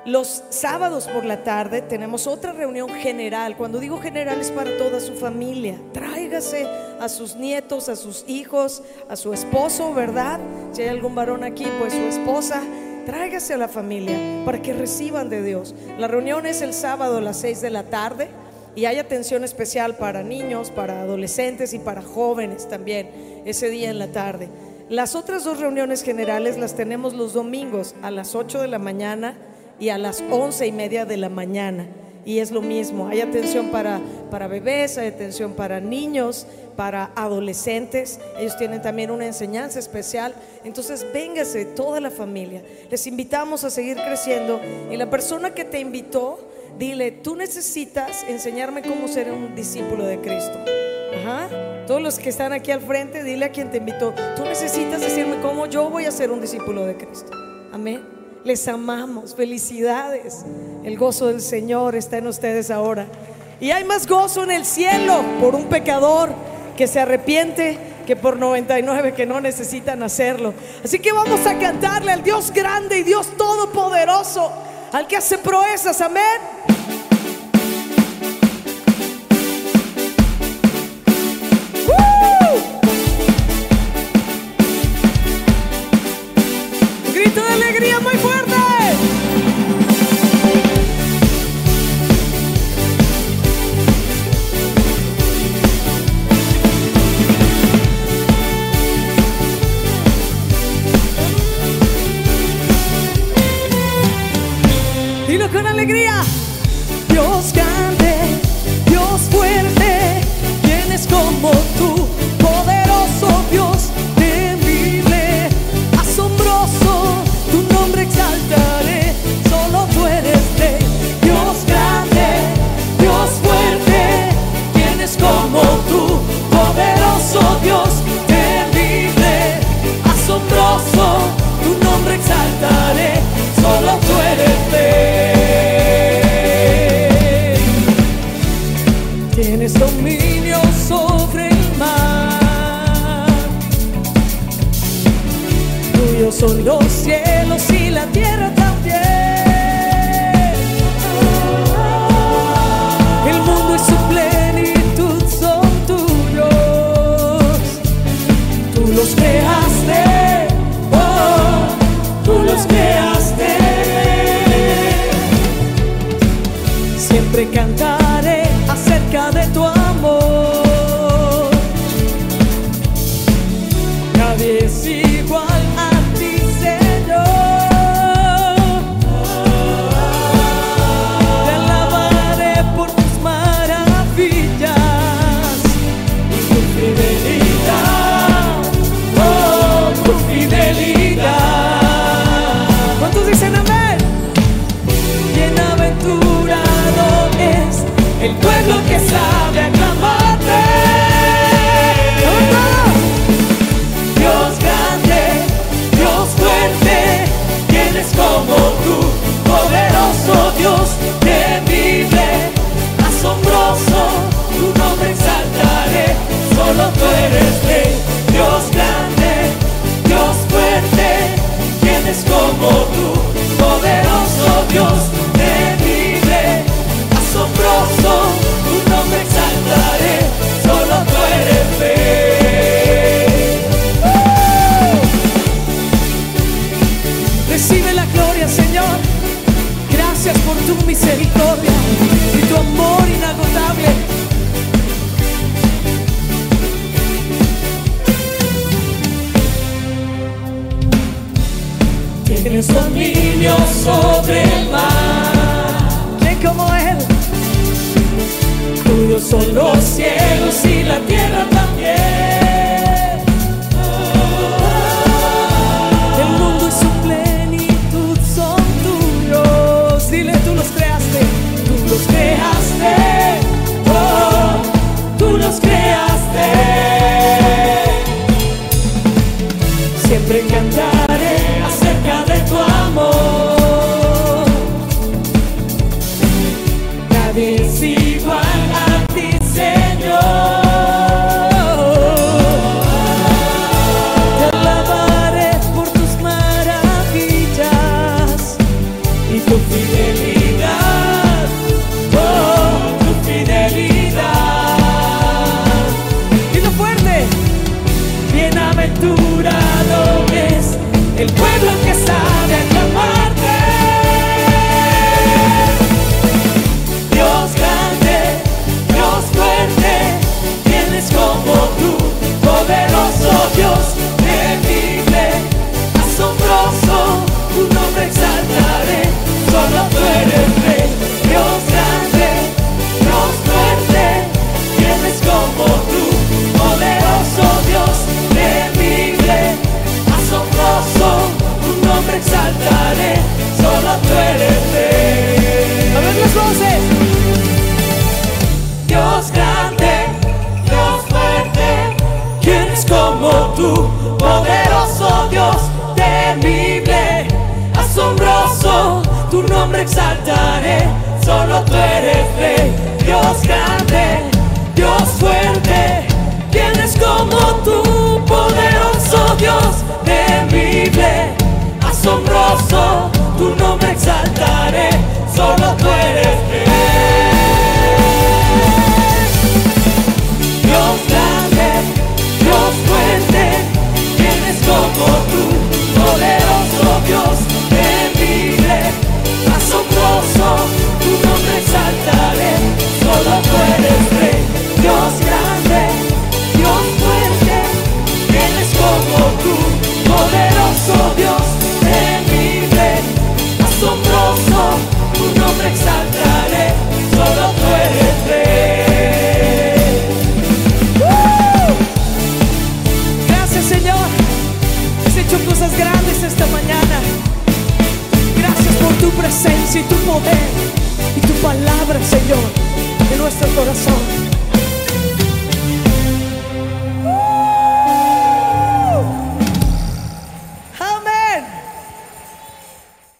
Los sábados por la tarde tenemos otra reunión general. Cuando digo general es para toda su familia. Tráigase a sus nietos, a sus hijos, a su esposo, ¿verdad? Si hay algún varón aquí, pues su esposa. Tráigase a la familia para que reciban de Dios. La reunión es el sábado a las 6 de la tarde y hay atención especial para niños, para adolescentes y para jóvenes también ese día en la tarde. Las otras dos reuniones generales las tenemos los domingos a las 8 de la mañana y a las once y media de la mañana. Y es lo mismo. Hay atención para, para bebés, hay atención para niños, para adolescentes. Ellos tienen también una enseñanza especial. Entonces, véngase toda la familia. Les invitamos a seguir creciendo. Y la persona que te invitó, dile, tú necesitas enseñarme cómo ser un discípulo de Cristo. Ajá. Todos los que están aquí al frente, dile a quien te invitó, tú necesitas decirme cómo yo voy a ser un discípulo de Cristo. Amén. Les amamos, felicidades. El gozo del Señor está en ustedes ahora. Y hay más gozo en el cielo por un pecador que se arrepiente que por 99 que no necesitan hacerlo. Así que vamos a cantarle al Dios grande y Dios todopoderoso, al que hace proezas. Amén.